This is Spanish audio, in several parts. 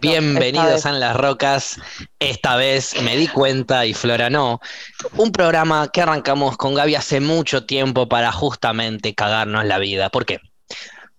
Bienvenidos a las Rocas. Esta vez me di cuenta y Flora no. Un programa que arrancamos con Gaby hace mucho tiempo para justamente cagarnos la vida. ¿Por qué?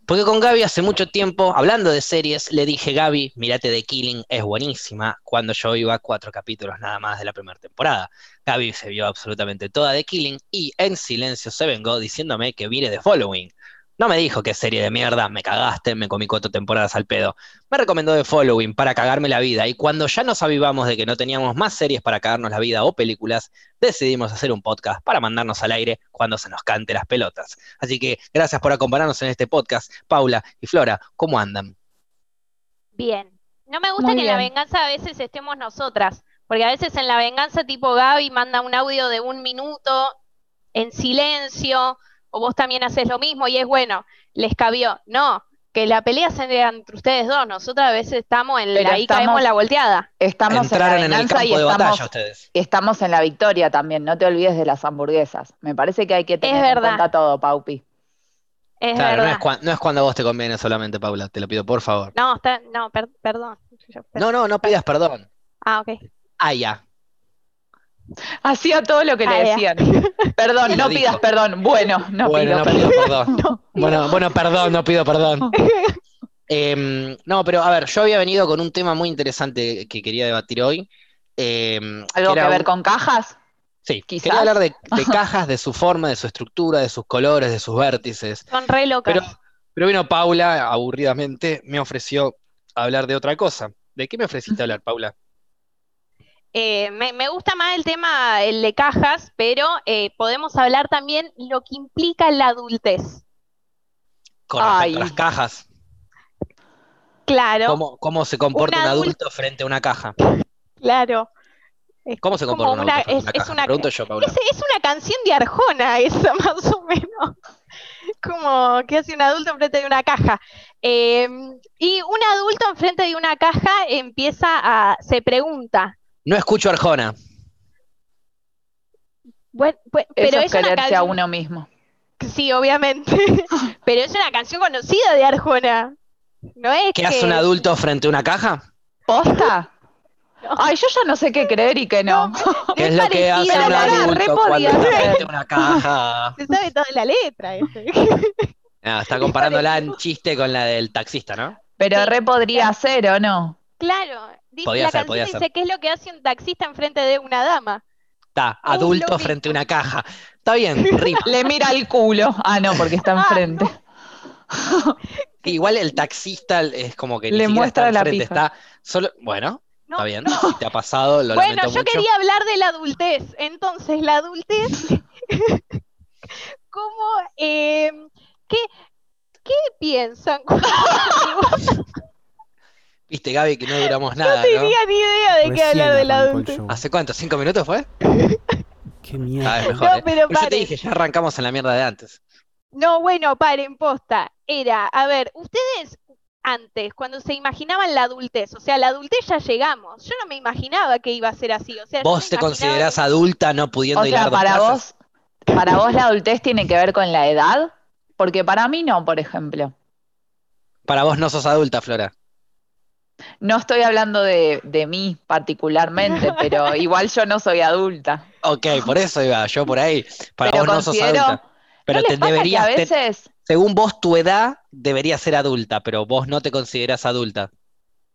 Porque con Gaby hace mucho tiempo, hablando de series, le dije, Gaby, mirate The Killing, es buenísima, cuando yo iba a cuatro capítulos nada más de la primera temporada. Gaby se vio absolutamente toda The Killing y en silencio se vengó diciéndome que mire The Following. No me dijo que serie de mierda, me cagaste, me comí cuatro temporadas al pedo. Me recomendó The Following para cagarme la vida y cuando ya nos avivamos de que no teníamos más series para cagarnos la vida o películas, decidimos hacer un podcast para mandarnos al aire cuando se nos cante las pelotas. Así que gracias por acompañarnos en este podcast. Paula y Flora, ¿cómo andan? Bien. No me gusta que en la venganza a veces estemos nosotras, porque a veces en la venganza tipo Gaby manda un audio de un minuto en silencio o vos también haces lo mismo y es bueno, les cabió. No, que la pelea sea entre ustedes dos, nosotros a veces estamos en la, ahí caemos en la volteada. Estamos en la venganza y estamos, estamos en la victoria también, no te olvides de las hamburguesas. Me parece que hay que tener en cuenta todo, Paupi. Es claro, no es, no es, cuando vos te conviene solamente, Paula, te lo pido por favor. No, está, no, perdón. No, no, no pidas perdón. Ah, ok. Ah, ya. Hacía todo lo que le decían. Perdón, no pidas perdón. Bueno, no pido perdón. Bueno, bueno, perdón, no pido perdón. Em, no, pero a ver, yo había venido con un tema muy interesante que quería debatir hoy. Em, ¿Algo que, ver con cajas? Sí, quería hablar de, cajas, de su forma, de su estructura, de sus colores, de sus vértices. Son re locas. Pero, pero vino Paula, aburridamente, me ofreció hablar de otra cosa. ¿De qué me ofreciste hablar, Paula? Eh, me, gusta más el tema, el de cajas, pero eh, podemos hablar también lo que implica la adultez. Con respecto a las cajas. Claro. ¿Cómo, se comporta un adulto, frente a una caja? Claro. ¿Cómo se comporta un adulto frente a una, caja? Es, yo, Paula. Es, una canción de Arjona esa, más o menos. Como que hace un adulto enfrente de una caja. Eh, y un adulto enfrente de una caja empieza a, se pregunta, no escucho Arjona. Bueno, pues, pero es, quererse a uno mismo. Sí, obviamente. pero es una canción conocida de Arjona. No es ¿Qué hace un adulto frente a una caja? ¿Posta? Ay, yo ya no sé qué creer y qué no. ¿Qué es, lo que hace un adulto cuando está frente a una caja? Se sabe toda la letra. Ah, está comparándola en chiste con la del taxista, ¿no? Pero re podría ser, ¿o no? Claro, la canción dice qué es lo que hace un taxista enfrente de una dama. Está, adulto frente a una caja. Está bien, Le mira el culo. Ah, no, porque está ah, enfrente. Igual el taxista es como que le muestra la pija. está solo. Bueno, está bien. Si te ha pasado, lo Bueno, yo quería hablar de la adultez. Entonces, la adultez. ¿Cómo? Eh, ¿qué, ¿Qué piensan? Viste, Gaby, que no duramos nada. No tenía ni idea de qué hablar del adulto. ¿Hace cuánto? ¿Cinco minutos fue? Qué mierda. mejor, no, ¿eh? pero Yo te dije, ya arrancamos en la mierda de antes. No, bueno, paren, posta. Era, a ver, ustedes antes, cuando se imaginaban la adultez, o sea, la adultez ya llegamos. Yo no me imaginaba que iba a ser así. O sea, ¿Vos te considerás adulta no pudiendo ir a para vos, para vos la adultez tiene que ver con la edad? Porque para mí no, por ejemplo. Para vos no sos adulta, Flora. No estoy hablando de, mí particularmente, pero igual yo no soy adulta. Ok, por eso iba, yo por ahí. Para vos no sos adulta. Pero te deberías. A veces... según vos, tu edad debería ser adulta, pero vos no te consideras adulta.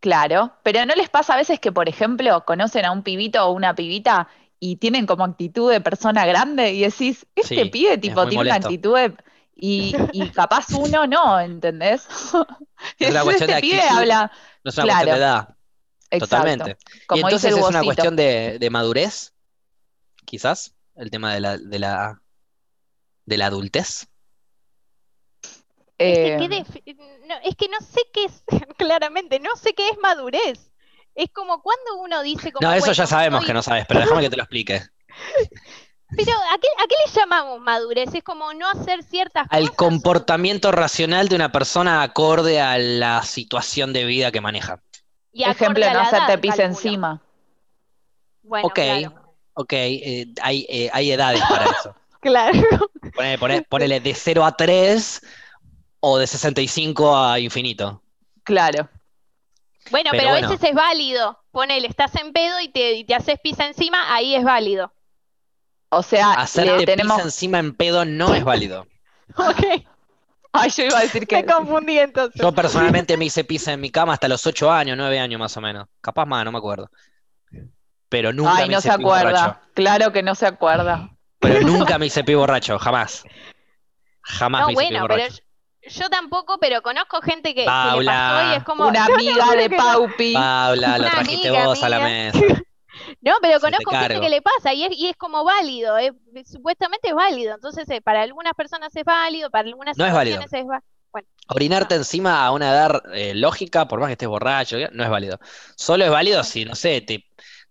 Claro, pero ¿no les pasa a veces que, por ejemplo, conocen a un pibito o una pibita y tienen como actitud de persona grande y decís, este pibe tipo tiene una actitud de... Y, capaz uno no, ¿entendés? Es una cuestión este pibe habla no es una cuestión de edad. Totalmente. y entonces es una cuestión de, madurez, quizás, el tema de la, de la, de la adultez. Es, que eh, no, es que no sé qué es, claramente, no sé qué es madurez. Es como cuando uno dice como, No, eso ya sabemos que no sabes, pero déjame que te lo explique. Pero ¿a qué, ¿a qué, le llamamos madurez? Es como no hacer ciertas Al comportamiento racional de una persona acorde a la situación de vida que maneja. Y Ejemplo, no hacerte pis encima. Bueno, ok, ok, eh, hay, eh, hay, edades para eso. claro. ponele, de 0 a 3 o de 65 a infinito. Claro. Bueno, pero, a veces es válido. Ponele, estás en pedo y te, te haces pisa encima, ahí es válido. O sea, hacerte tenemos... pisa encima en pedo no es válido. ok. Ay, yo iba a decir que. Me confundí entonces. Yo personalmente me hice pisa en mi cama hasta los 8 años, 9 años más o menos. Capaz más, no me acuerdo. Pero nunca Ay, no se acuerda. Claro que no se acuerda. Pero nunca me hice pi borracho, jamás. Jamás no, me hice bueno, pero yo tampoco, pero conozco gente que, que le pasó y es como. Una amiga de Paupi. Paula, lo trajiste vos a la mesa. No, pero conozco gente que le pasa y es, y es como válido, supuestamente es válido. Entonces, eh, para algunas personas es válido, para algunas no es válido. es Bueno, Orinarte encima a una edad eh, lógica, por más que estés borracho, no es válido. Solo es válido si, no sé, te,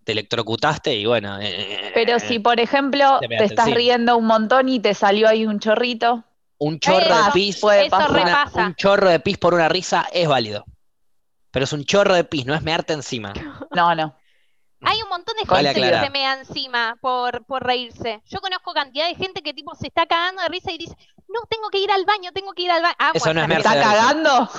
electrocutaste y bueno. Eh, pero si, por ejemplo, te, estás riendo un montón y te salió ahí un chorrito. Un chorro de pis, puede un chorro de pis por una risa es válido. Pero es un chorro de pis, no es mearte encima. No, no. Hay un montón de gente que se mea encima por, por reírse. Yo conozco cantidad de gente que tipo se está cagando de risa y dice, no, tengo que ir al baño, tengo que ir al baño. Ah, Eso no es ¿Está cagando?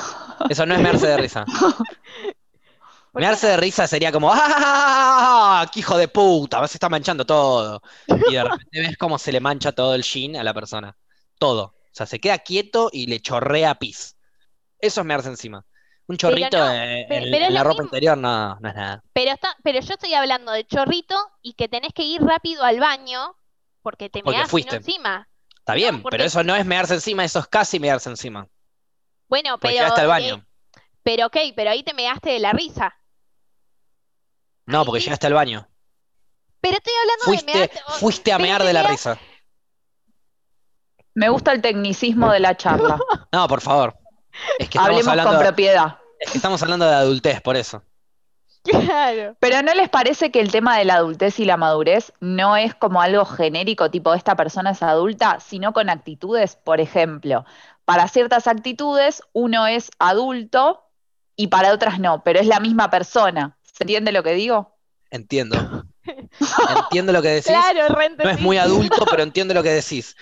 Eso no es mearse de risa. mearse de risa sería como, ¡ah! ¡Qué hijo de puta! Se está manchando todo. Y de repente ves cómo se le mancha todo el jean a la persona. Todo. O sea, se queda quieto y le chorrea pis. Eso es mearse encima. Un chorrito en, la ropa interior no, no es nada. Pero, está, pero yo estoy hablando de chorrito y que tenés que ir rápido al baño porque te meas encima. Está bien, pero eso no es mearse encima, eso es casi mearse encima. Bueno, pero. Llegaste al baño. pero ok, pero ahí te measte de la risa. No, porque llegaste al baño. Pero estoy hablando de mear. Fuiste a mear de la risa. Me gusta el tecnicismo de la charla. No, por favor. Es que Hablemos hablando, con propiedad. Es que estamos hablando de adultez, por eso. Claro. Pero ¿no les parece que el tema de la adultez y la madurez no es como algo genérico, tipo esta persona es adulta, sino con actitudes? Por ejemplo, para ciertas actitudes uno es adulto y para otras no, pero es la misma persona. ¿Se entiende lo que digo? Entiendo. entiendo lo que decís. Claro, no es muy adulto, pero entiendo lo que decís.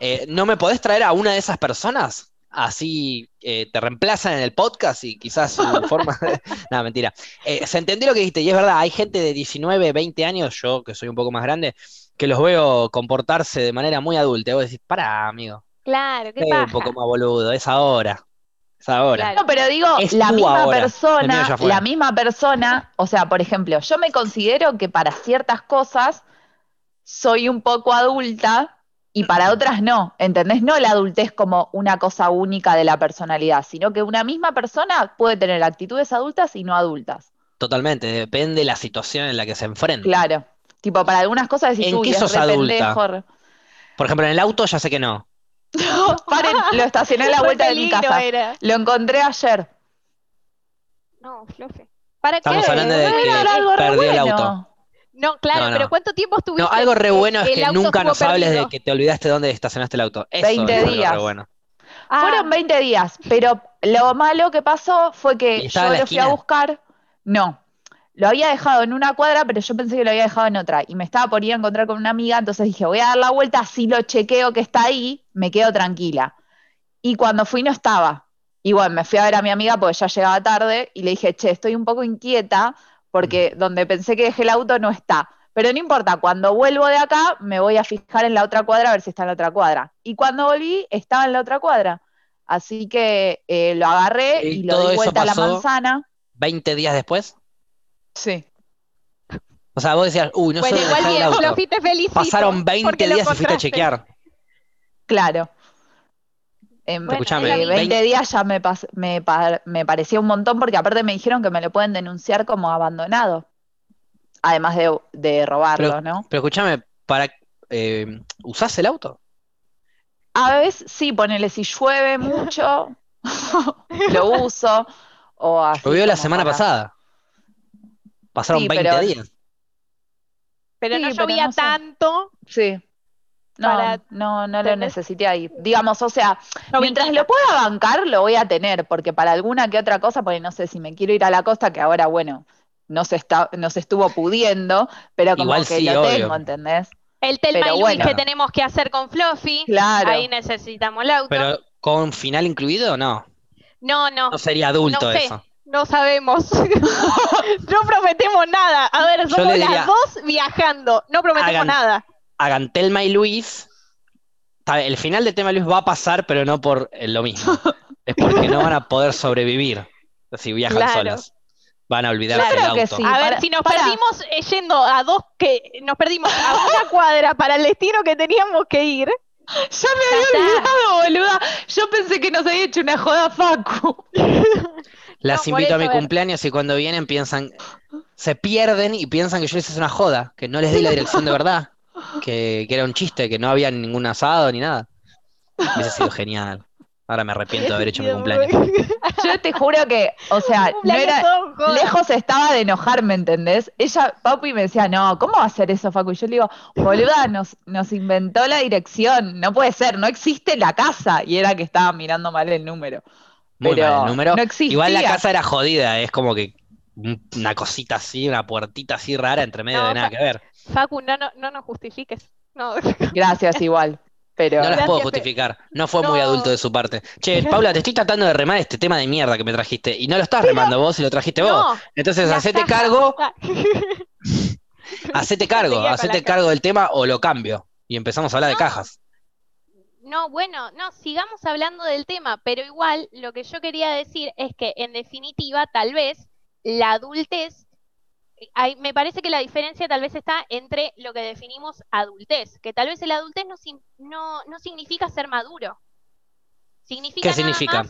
Eh, ¿No me podés traer a una de esas personas? Así eh, te reemplazan en el podcast y quizás su forma de... Nada, mentira. Eh, se entendió lo que dijiste y es verdad, hay gente de 19, 20 años, yo que soy un poco más grande, que los veo comportarse de manera muy adulta. Y vos decís, para, amigo. Claro, ¿qué pasa? un poco más boludo, es ahora. Es ahora. No, pero digo, la misma persona, la misma persona, o sea, por ejemplo, yo me considero que para ciertas cosas soy un poco adulta, y para otras no, ¿entendés? No la adultez como una cosa única de la personalidad, sino que una misma persona puede tener actitudes adultas y no adultas. Totalmente, depende de la situación en la que se enfrenta. Claro, tipo para algunas cosas decís, ¿En qué sos adulta? Por ejemplo, en el auto ya sé que no. paren, lo estacioné a la vuelta de mi casa. Lo encontré ayer. No, flofe. ¿Para Estamos hablando de que perdió el auto. No, claro, pero ¿cuánto tiempo estuviste? No, algo re bueno es que nunca nos hables de que te olvidaste dónde estacionaste el auto. Eso 20 días. bueno. Fueron 20 ah. días, pero lo malo que pasó fue que yo lo fui a buscar. No, lo había dejado en una cuadra, pero yo pensé que lo había dejado en otra. Y me estaba por ir a encontrar con una amiga, entonces dije, voy a dar la vuelta, así lo chequeo que está ahí, me quedo tranquila. Y cuando fui no estaba. Y bueno, me fui a ver a mi amiga porque ya llegaba tarde y le dije, che, estoy un poco inquieta porque donde pensé que dejé el auto no está. Pero no importa, cuando vuelvo de acá me voy a fijar en la otra cuadra a ver si está en la otra cuadra. Y cuando volví, estaba en la otra cuadra. Así que eh, lo agarré y, lo di vuelta a la manzana. ¿20 días después? Sí. O sea, vos decías, uy, no sé igual bien, el auto. Pasaron 20 días y fuiste a chequear. Claro. En 20, días ya me, me, parecía un montón porque aparte me dijeron que me lo pueden denunciar como abandonado. Además de, robarlo, ¿no? Pero escúchame, para eh, ¿usás el auto? A veces sí, ponele si llueve mucho, lo uso. O Llovió la semana pasada. Pasaron 20 días. Pero no llovía tanto. Sí. No, no, no lo necesité ahí. Digamos, o sea, mientras lo pueda bancar, lo voy a tener, porque para alguna que otra cosa, pues no sé si me quiero ir a la costa, que ahora, bueno, no se, está, no se estuvo pudiendo, pero como que lo tengo, ¿entendés? El Telma y que tenemos que hacer con Fluffy, claro. ahí necesitamos el auto. ¿Pero con final incluido o no? No, no. No sería adulto eso. No sabemos. no prometemos nada. A ver, somos las dos viajando. No prometemos nada. Hagan Telma y Luis. El final de Telma y Luis va a pasar, pero no por lo mismo. es porque no van a poder sobrevivir si viajan solas. Van a olvidarse del auto. a ver, si nos perdimos eh, yendo a dos que nos perdimos a una cuadra para el destino que teníamos que ir. Ya me había olvidado, boluda. Yo pensé que nos había hecho una joda Facu. Las invito a mi cumpleaños y cuando vienen piensan, se pierden y piensan que yo les hice una joda, que no les di la dirección de verdad, que, que era un chiste, que no había ningún asado ni nada. Hubiese sido genial. Ahora me arrepiento de haber hecho mi cumpleaños. Yo te juro que, o sea, no era, lejos estaba de enojarme, ¿entendés? Ella, Papi, me decía, no, ¿cómo va a hacer eso, Facu? Y yo le digo, boluda, nos, nos inventó la dirección, no puede ser, no existe la casa. Y era que estaba mirando mal el número. Pero el número. No existía. Igual la casa era jodida, es como que una cosita así, una puertita así rara entre medio de nada que ver. Facu, no, no, no nos justifiques. No. Gracias, igual. No las puedo justificar. No fue muy adulto de su parte. Che, Paula, te estoy tratando de remar este tema de mierda que me trajiste. Y no lo estás remando vos y lo trajiste vos. Entonces, hacete cargo. hacete cargo. Hacete cargo del tema o lo cambio. Y empezamos a hablar de cajas. No, bueno, no, sigamos hablando del tema, pero igual lo que yo quería decir es que en definitiva, tal vez la adultez me parece que la diferencia tal vez está entre lo que definimos adultez, que tal vez el adultez no, no, significa ser maduro. Significa ¿Qué significa?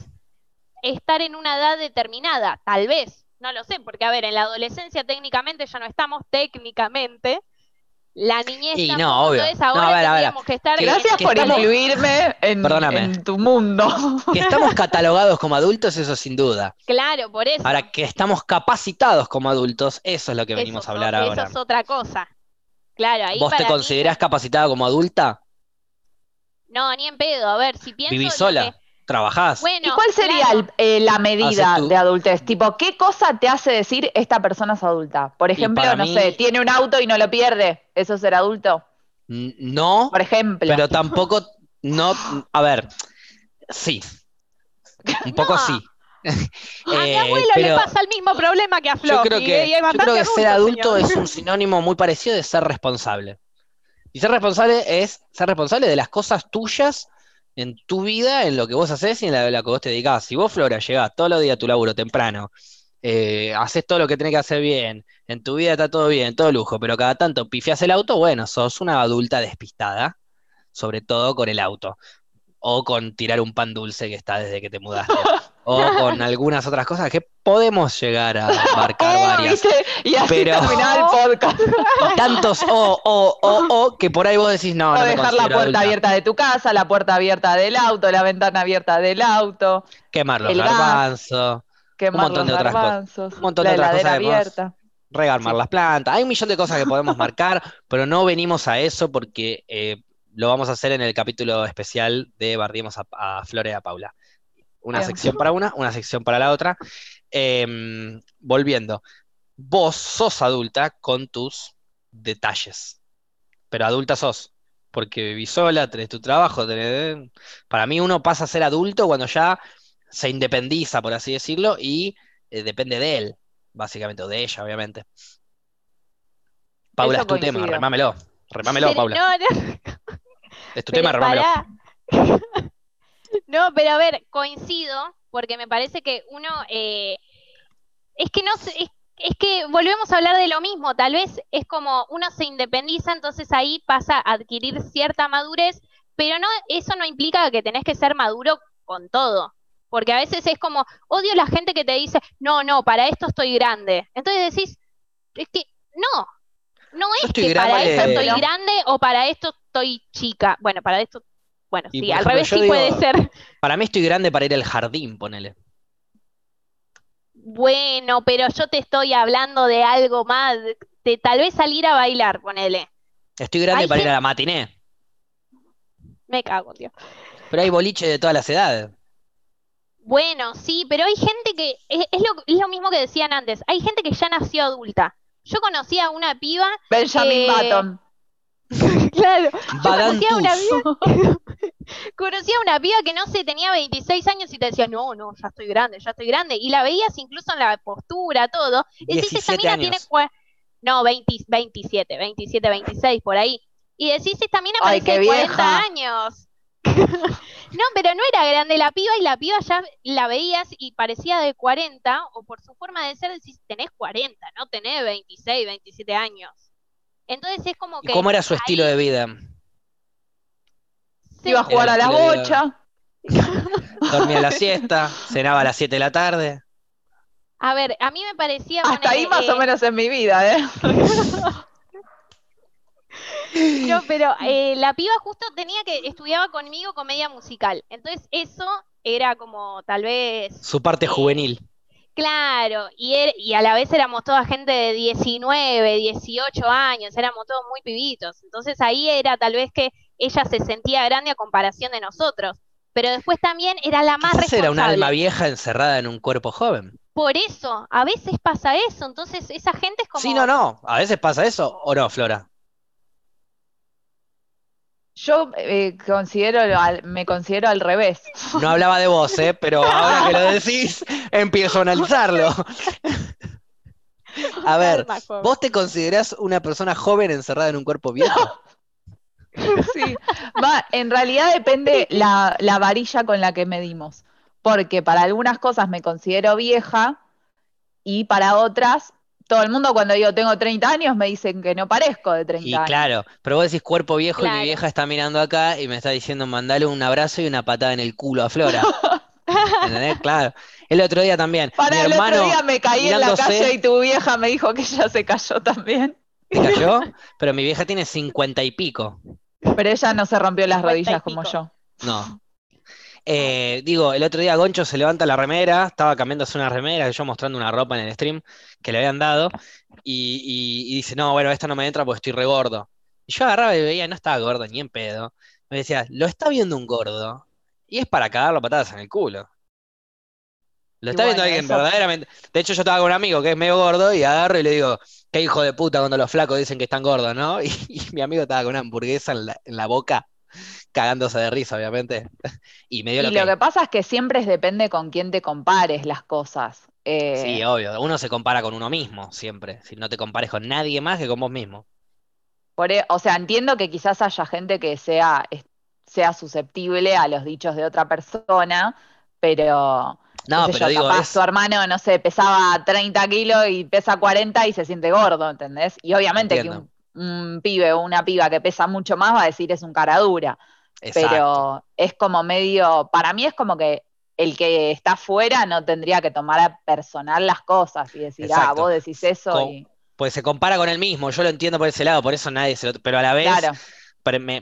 estar en una edad determinada, tal vez, no lo sé, porque a ver, en la adolescencia técnicamente ya no estamos técnicamente, la niñez y no, obvio. ahora que estar Gracias por incluirme en, tu mundo. Que estamos catalogados como adultos, eso sin duda. Claro, por eso. Ahora que estamos capacitados como adultos, eso es lo que venimos a hablar ahora. Eso es otra cosa. Claro, ahí ¿Vos te considerás capacitada como adulta? No, ni en pedo. A ver, si pienso. ¿Vivís sola? Trabajás. ¿Y cuál sería eh, la medida de adultez? Tipo, ¿qué cosa te hace decir esta persona es adulta? Por ejemplo, no sé, tiene un auto y no lo pierde. ¿Eso es ser adulto? No. Por ejemplo. Pero tampoco, no, a ver, sí. Un poco sí. A mi abuelo le pasa el mismo problema que a Flo. Yo creo que, yo creo que ser adulto es un sinónimo muy parecido de ser responsable. Y ser responsable es ser responsable de las cosas tuyas en tu vida, en lo que vos haces y en la, que vos te dedicás. Si vos, Flora, llegás todos los días a tu laburo temprano, eh, haces todo lo que tenés que hacer bien, en tu vida está todo bien, todo lujo, pero cada tanto pifias el auto, bueno, sos una adulta despistada, sobre todo con el auto o con tirar un pan dulce que está desde que te mudaste, o con algunas otras cosas que podemos llegar a marcar oh, varias. Y así pero el podcast. tantos o, o, o, o, que por ahí vos decís, no, no dejar la puerta abierta de tu casa, la puerta abierta del auto, la ventana abierta del auto. Quemar los garbanzos. un montón de otras cosas. Un montón de otras cosas abierta. Regarmar las plantas. Hay un millón de cosas que podemos marcar, pero no venimos a eso porque eh, lo vamos a hacer en el capítulo especial de Bardiemos a, a Flore y a Paula. Una sección para una, una sección para la otra. Em, volviendo, vos sos adulta con tus detalles, pero adulta sos, porque vivís sola, tenés tu trabajo, para mí uno pasa a ser adulto cuando ya se independiza, por así decirlo, y eh, depende de él, básicamente, o de ella, obviamente. Paula, es tu tema, remámelo. Remámelo, Paula. Es tu tema, remámelo. no, pero a ver, coincido, porque me parece que uno. Eh, es que no es, es, que volvemos a hablar de lo mismo. Tal vez es como uno se independiza, entonces ahí pasa a adquirir cierta madurez, pero no, eso no implica que tenés que ser maduro con todo. Porque a veces es como, odio la gente que te dice, no, no, para esto estoy grande. Entonces decís, es que no, no es que para esto estoy grande o para esto estoy chica. Bueno, para esto, bueno, sí, al revés sí puede ser. Para mí estoy grande para ir al jardín, ponele. Bueno, pero yo te estoy hablando de algo más, de tal vez salir a bailar, ponele. Estoy grande para ir a la matiné. Me cago, tío. Pero hay boliche de todas las edades. Bueno, sí, pero hay gente que, es, lo, es lo mismo que decían antes, hay gente que ya nació adulta. Yo conocí a una piba. Benjamin Button. Claro, conocía a una piba, conocía una piba que no sé, tenía 26 años y te decía, no, no, ya estoy grande, ya estoy grande. Y la veías incluso en la postura, todo. Y decís, esta mina tiene. No, 20, 27, 27, 26, por ahí. Y decís, esta mina parece 40 años. no, pero no era grande la piba y la piba ya la veías y parecía de 40, o por su forma de ser decís, tenés 40, no tenés 26, 27 años. Entonces es como que... ¿Cómo era su estilo de vida? Iba a jugar a la bocha. Dormía la siesta, cenaba a las 7 de la tarde. A ver, a mí me parecía... Hasta ahí más o menos en mi vida, ¿eh? No, pero eh, la piba justo tenía que, estudiaba conmigo comedia musical. Entonces eso era como tal vez... Su parte eh, juvenil. Claro, y, er, y a la vez éramos toda gente de 19, 18 años, éramos todos muy pibitos. Entonces ahí era tal vez que ella se sentía grande a comparación de nosotros. Pero después también era la más Quizás era un alma vieja encerrada en un cuerpo joven. Por eso, a veces pasa eso. Entonces esa gente es como... Sí, no, no. A veces pasa eso o no, Flora. Yo eh, considero, me considero al revés. No hablaba de vos, ¿eh? pero ahora que lo decís, empiezo a analizarlo. A ver, ¿vos te considerás una persona joven encerrada en un cuerpo viejo? Sí, va, en realidad depende la, la varilla con la que medimos, porque para algunas cosas me considero vieja y para otras todo el mundo cuando digo tengo 30 años me dicen que no parezco de 30 años. Y claro, pero vos decís cuerpo viejo y mi vieja está mirando acá y me está diciendo mandale un abrazo y una patada en el culo a Flora. ¿Entendés? Claro. El otro día también. Para el otro día me caí en la calle y tu vieja me dijo que ella se cayó también. ¿Se cayó? Pero mi vieja tiene 50 y pico. Pero ella no se rompió las rodillas como yo. No, eh, digo, el otro día Goncho se levanta la remera, estaba cambiándose una remera, yo mostrando una ropa en el stream que le habían dado, y, dice, no, bueno, esta no me entra porque estoy regordo. Y yo agarraba y veía, no estaba gordo ni en pedo. Me decía, lo está viendo un gordo, y es para cagarlo patadas en el culo. Lo está viendo alguien verdaderamente. De hecho, yo estaba con un amigo que es medio gordo y agarro y le digo, qué hijo de puta cuando los flacos dicen que están gordos, ¿no? Y, mi amigo estaba con una hamburguesa en la boca cagándose de risa, obviamente. y me dio lo, que... pasa es que siempre depende con quién te compares las cosas. Eh, sí, obvio. Uno se compara con uno mismo, siempre. Si no te compares con nadie más que con vos mismo. Por, e, o sea, entiendo que quizás haya gente que sea, sea susceptible a los dichos de otra persona, pero. No, pero digo, capaz su hermano, no sé, pesaba 30 kilos y pesa 40 y se siente gordo, ¿entendés? Y obviamente que un, un pibe o una piba que pesa mucho más va a decir es un cara dura. Pero es como medio, para mí es como que el que está fuera no tendría que tomar a personal las cosas y decir, ah, vos decís eso. Pues se compara con él mismo, yo lo entiendo por ese lado, por eso nadie se lo. Pero a la vez,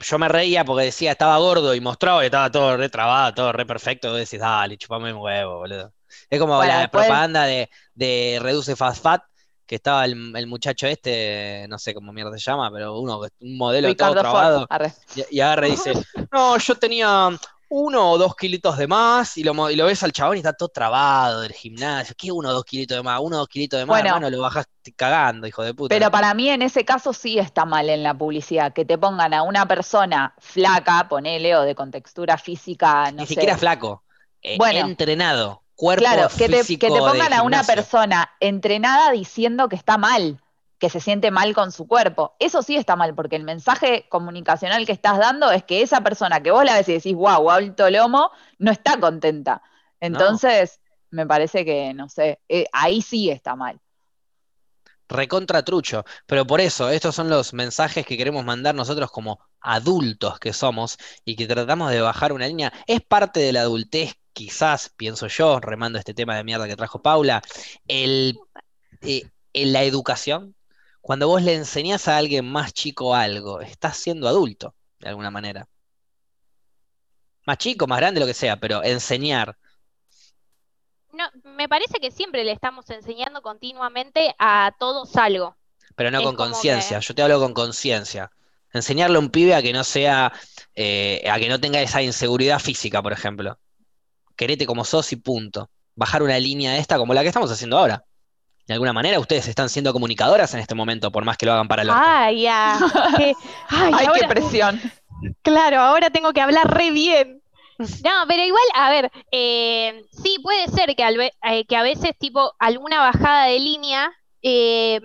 yo me reía porque decía, estaba gordo y mostraba que estaba todo re trabado, todo re perfecto. Vos decís, dale, chupame un huevo, boludo. Es como la propaganda de, de Reduce Fast Fat, que estaba el, muchacho este, no sé cómo mierda se llama, pero uno, un modelo todo trabado. Y, y, agarra y dice, no, yo tenía uno o dos kilitos de más, y lo, y lo ves al chabón y está todo trabado del gimnasio. ¿Qué uno o dos kilitos de más? Uno o dos kilitos de más, bueno, lo bajaste cagando, hijo de puta. Pero para mí en ese caso sí está mal en la publicidad, que te pongan a una persona flaca, ponele, o de contextura física, no Ni siquiera flaco, eh, entrenado claro, que te, que te pongan a una persona entrenada diciendo que está mal, que se siente mal con su cuerpo. Eso sí está mal, porque el mensaje comunicacional que estás dando es que esa persona que vos la ves y decís, wow, alto lomo, no está contenta. Entonces, me parece que, no sé, eh, ahí sí está mal recontra trucho. Pero por eso, estos son los mensajes que queremos mandar nosotros como adultos que somos y que tratamos de bajar una línea. Es parte de la adultez quizás, pienso yo, remando este tema de mierda que trajo Paula, el, eh, en la educación, cuando vos le enseñás a alguien más chico algo, estás siendo adulto, de alguna manera. Más chico, más grande, lo que sea, pero enseñar. No, me parece que siempre le estamos enseñando continuamente a todos algo. Pero no con conciencia, yo te hablo con conciencia. Enseñarle a un pibe a que no sea, eh, a que no tenga esa inseguridad física, por ejemplo querete como sos y punto. Bajar una línea de esta como la que estamos haciendo ahora. de alguna manera ustedes están siendo comunicadoras en este momento, por más que lo hagan para el otro. Ay, ya. ay, qué presión. Claro, ahora tengo que hablar re bien. No, pero igual, a ver, eh, sí, puede ser que, eh, que a veces, tipo, alguna bajada de línea eh,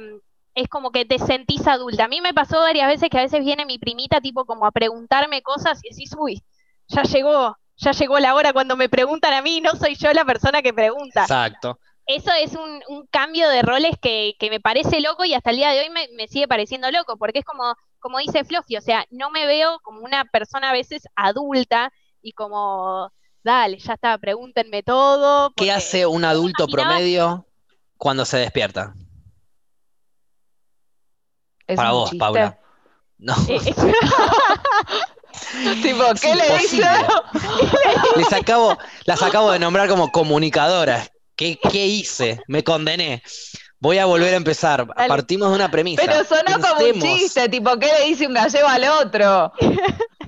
es como que te sentís adulta. A mí me pasó varias veces que a veces viene mi primita, tipo, como a preguntarme cosas y decís, uy, ya llegó, ya llegó la hora cuando me preguntan a mí, no soy yo la persona que pregunta. Exacto. Eso es un, cambio de roles que, me parece loco y hasta el día de hoy me, sigue pareciendo loco, porque es como, como dice Fluffy, o sea, no me veo como una persona a veces adulta y como, dale, ya está, pregúntenme todo. ¿Qué hace un adulto promedio cuando se despierta? Para vos, Paula. No. Eh, tipo, ¿qué le dice? Les acabo, las acabo de nombrar como comunicadoras. ¿Qué, hice? Me condené. Voy a volver a empezar. Partimos de una premisa. Pero sonó como un chiste, tipo, ¿qué le dice un gallego al otro?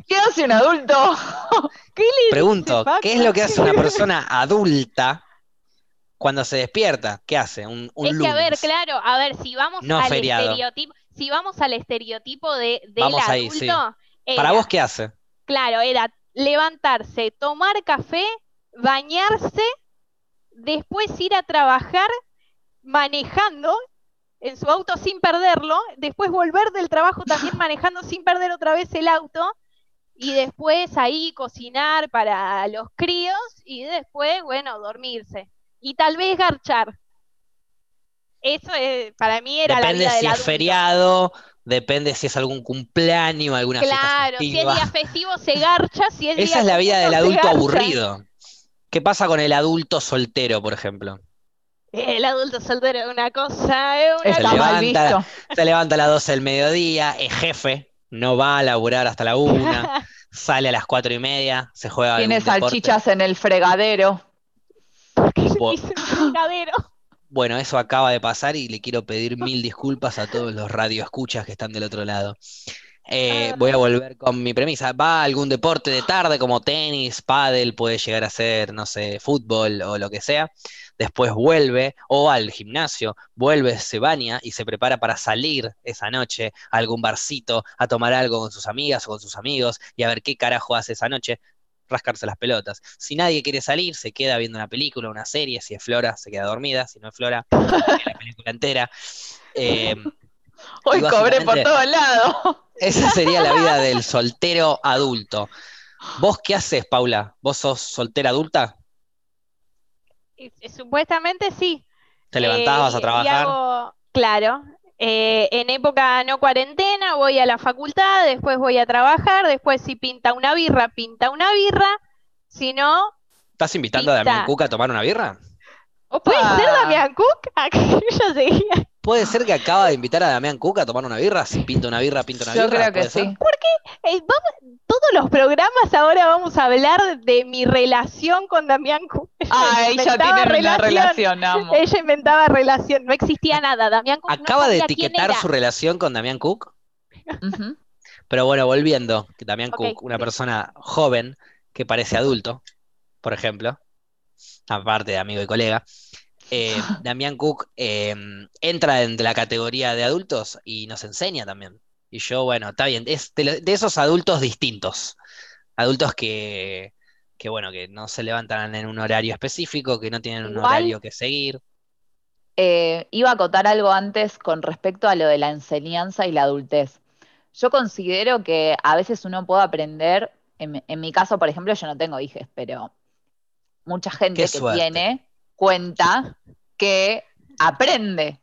¿Qué hace un adulto? ¿Qué le Pregunto, ¿qué es lo que hace una persona adulta cuando se despierta? ¿Qué hace? Un, es que, a ver, claro, a ver, si vamos al estereotipo, si vamos al estereotipo de, del adulto. ¿Para vos qué hace? Claro, era levantarse, tomar café, bañarse después ir a trabajar manejando en su auto sin perderlo, después volver del trabajo también manejando sin perder otra vez el auto, y después ahí cocinar para los críos, y después, bueno, dormirse. Y tal vez garchar. Eso es, para mí era la vida si es feriado, depende si es algún cumpleaños, alguna claro, si es día festivo se garcha, si es Esa es la vida del adulto aburrido. ¿Qué pasa con el adulto soltero, por ejemplo? El adulto soltero es una cosa, se, levanta, se levanta a las 12 del mediodía, es jefe, no va a laburar hasta la una, sale a las cuatro y media, se juega. Tiene salchichas en el fregadero. ¿Por qué fregadero? Bueno, eso acaba de pasar y le quiero pedir mil disculpas a todos los radioescuchas que están del otro lado. Eh, voy a volver con mi premisa. Va a algún deporte de tarde como tenis, pádel, puede llegar a ser, no sé, fútbol o lo que sea. Después vuelve o al gimnasio, vuelve, se baña y se prepara para salir esa noche a algún barcito a tomar algo con sus amigas o con sus amigos y a ver qué carajo hace esa noche rascarse las pelotas. Si nadie quiere salir, se queda viendo una película, una serie. Si es Flora, se queda dormida. Si no es Flora, la película entera. Eh, Hoy cobré por todos lados. Esa sería la vida del soltero adulto. ¿Vos qué haces, Paula? ¿Vos sos soltera adulta? Supuestamente sí. ¿Te levantás, vas a eh, trabajar? claro. Eh, en época no cuarentena voy a la facultad, después voy a trabajar, después si pinta una birra, pinta una birra. Si no. ¿Estás invitando a Damián Cook a tomar una birra? ¿Puede ser Damián Cook? Yo seguía. ¿Puede ser que acaba de invitar a Damián Cuca a tomar una birra? Si pinta una birra, pinta una birra. Yo creo que sí. Porque eh, todos los programas ahora vamos a hablar de mi relación con Damián Cook. Ah, ella tiene una relación, amo. Ella inventaba relación, no existía nada. Damián Cook Acaba de etiquetar su relación con Damián Cook. Pero bueno, volviendo, Damián Cook, una persona joven que parece adulto, por ejemplo, aparte de amigo y colega, eh, Damián Cook em, entra en la categoría de adultos y nos enseña también. Y yo, bueno, está bien, es de, esos adultos distintos, adultos que, que, bueno, que no se levantan en un horario específico, que no tienen un horario que seguir. Eh, iba a acotar algo antes con respecto a lo de la enseñanza y la adultez. Yo considero que a veces uno puede aprender, en, mi caso, por ejemplo, yo no tengo hijos, pero mucha gente que tiene cuenta que aprende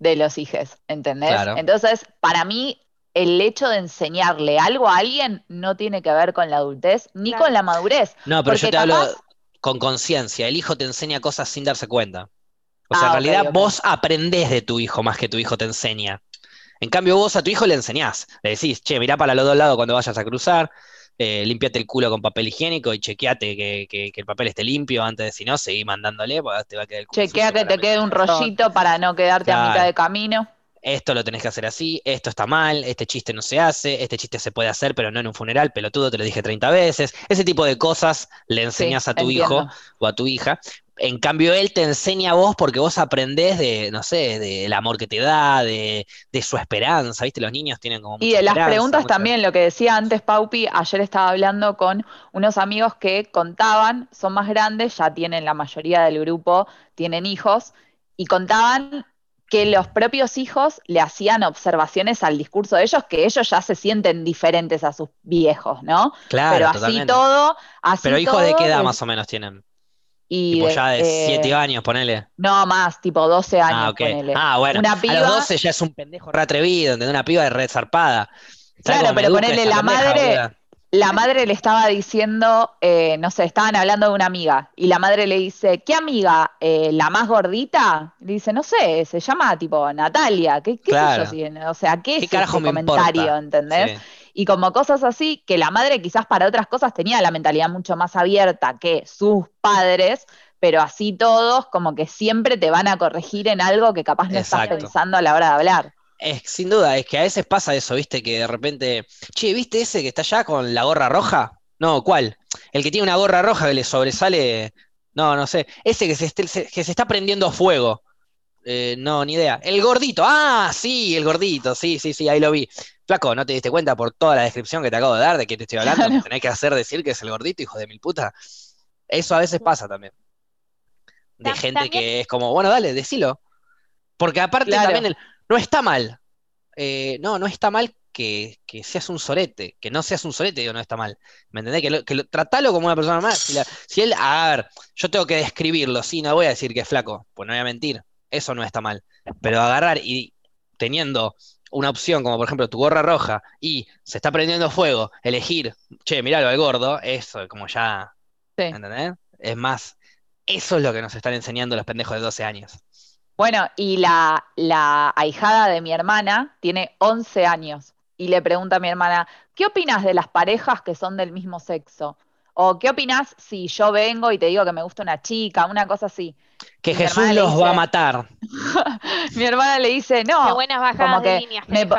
de los hijos, ¿entendés? Entonces, para mí, el hecho de enseñarle algo a alguien no tiene que ver con la adultez ni con la madurez. No, pero yo te hablo con conciencia. El hijo te enseña cosas sin darse cuenta. O sea, en ah, realidad vos aprendés de tu hijo más que tu hijo te enseña. En cambio, vos a tu hijo le enseñás. Le decís, che, mirá para los dos lados cuando vayas a cruzar, eh, limpiate el culo con papel higiénico y chequeate que, el papel esté limpio antes de si no, seguí mandándole, porque te va a quedar el culo Chequea que te quede un rollito para no quedarte a mitad de camino. Esto lo tenés que hacer así, esto está mal, este chiste no se hace, este chiste se puede hacer, pero no en un funeral, pelotudo, te lo dije 30 veces. Ese tipo de cosas le enseñas a tu hijo o a tu hija, en cambio, él te enseña a vos porque vos aprendés de, no sé, del amor que te da, de, su esperanza, ¿viste? Los niños tienen como... Y de las preguntas también, lo que decía antes Paupi, ayer estaba hablando con unos amigos que contaban, son más grandes, ya tienen la mayoría del grupo, tienen hijos, y contaban que los propios hijos le hacían observaciones al discurso de ellos, que ellos ya se sienten diferentes a sus viejos, ¿no? Claro. Pero así todo... Así Pero hijos de qué edad más o menos tienen? Y tipo ya de 7 eh, años, ponele. No, más, tipo 12 años, ah, ponele. Ah, bueno, a los 12 ya es un pendejo re atrevido, Una piba de red zarpada. Claro, pero ponele la madre... La madre le estaba diciendo, eh, no sé, estaban hablando de una amiga, y la madre le dice, ¿qué amiga? Eh, ¿La más gordita? Le dice, no sé, se llama tipo Natalia, ¿qué, qué sé yo? O sea, ¿qué, es ese comentario, entendés? Y como cosas así, que la madre quizás para otras cosas tenía la mentalidad mucho más abierta que sus padres, pero así todos como que siempre te van a corregir en algo que capaz no estás pensando a la hora de hablar. Es, sin duda, es que a veces pasa eso, viste, que de repente, che, ¿viste ese que está allá con la gorra roja? No, ¿cuál? El que tiene una gorra roja que le sobresale, no, no sé, ese que se, que se está prendiendo fuego. Eh, no, ni idea. El gordito, ah, sí, el gordito, sí, sí, sí, ahí lo vi. Flaco, ¿no te diste cuenta por toda la descripción que te acabo de dar de que te estoy hablando? Tenés que hacer decir que es el gordito, hijo de mil puta. Eso a veces pasa también. De gente que es como, bueno, dale, decilo. Porque aparte también no está mal. Eh, no, no está mal que, seas un sorete. Que no seas un sorete, digo, no está mal. ¿Me entendés? Que, que tratalo como una persona más. Si, si, él, a ver, yo tengo que describirlo, sí, no voy a decir que es flaco, pues no voy a mentir. Eso no está mal. Pero agarrar y teniendo una opción como por ejemplo tu gorra roja y se está prendiendo fuego, elegir, che, miralo al gordo, eso como ya, ¿entendés? Es más, eso es lo que nos están enseñando los pendejos de 12 años. Bueno, y la, la ahijada de mi hermana tiene 11 años y le pregunta a mi hermana, ¿qué opinas de las parejas que son del mismo sexo? ¿O qué opinas si yo vengo y te digo que me gusta una chica, una cosa así? Que Jesús los va a matar. mi hermana le dice, no, como que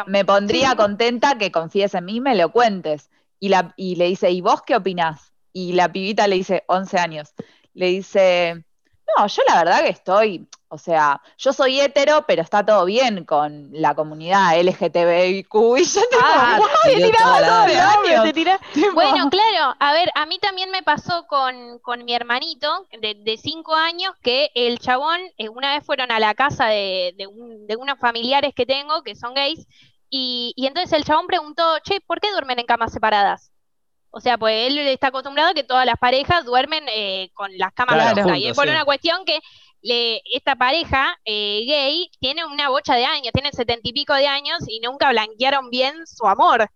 me, pondría contenta que confíes en mí, me lo cuentes. Y, la, y le dice, ¿y vos qué opinás? Y la pibita le dice, 11 años, le dice, no, yo la verdad que estoy, o sea, yo soy hetero, pero está todo bien con la comunidad LGTBIQ y yo ah, Bueno, claro, a ver, a mí también me pasó con, mi hermanito de, cinco años que el chabón, eh, una vez fueron a la casa de, de, unos familiares que tengo que son gays y, y entonces el chabón preguntó, che, ¿por qué duermen en camas separadas? O sea, pues él está acostumbrado a que todas las parejas duermen eh, con las camas juntas. y es por una cuestión que esta pareja eh, gay tiene una bocha de años, tiene setenta y pico de años y nunca blanquearon bien su amor.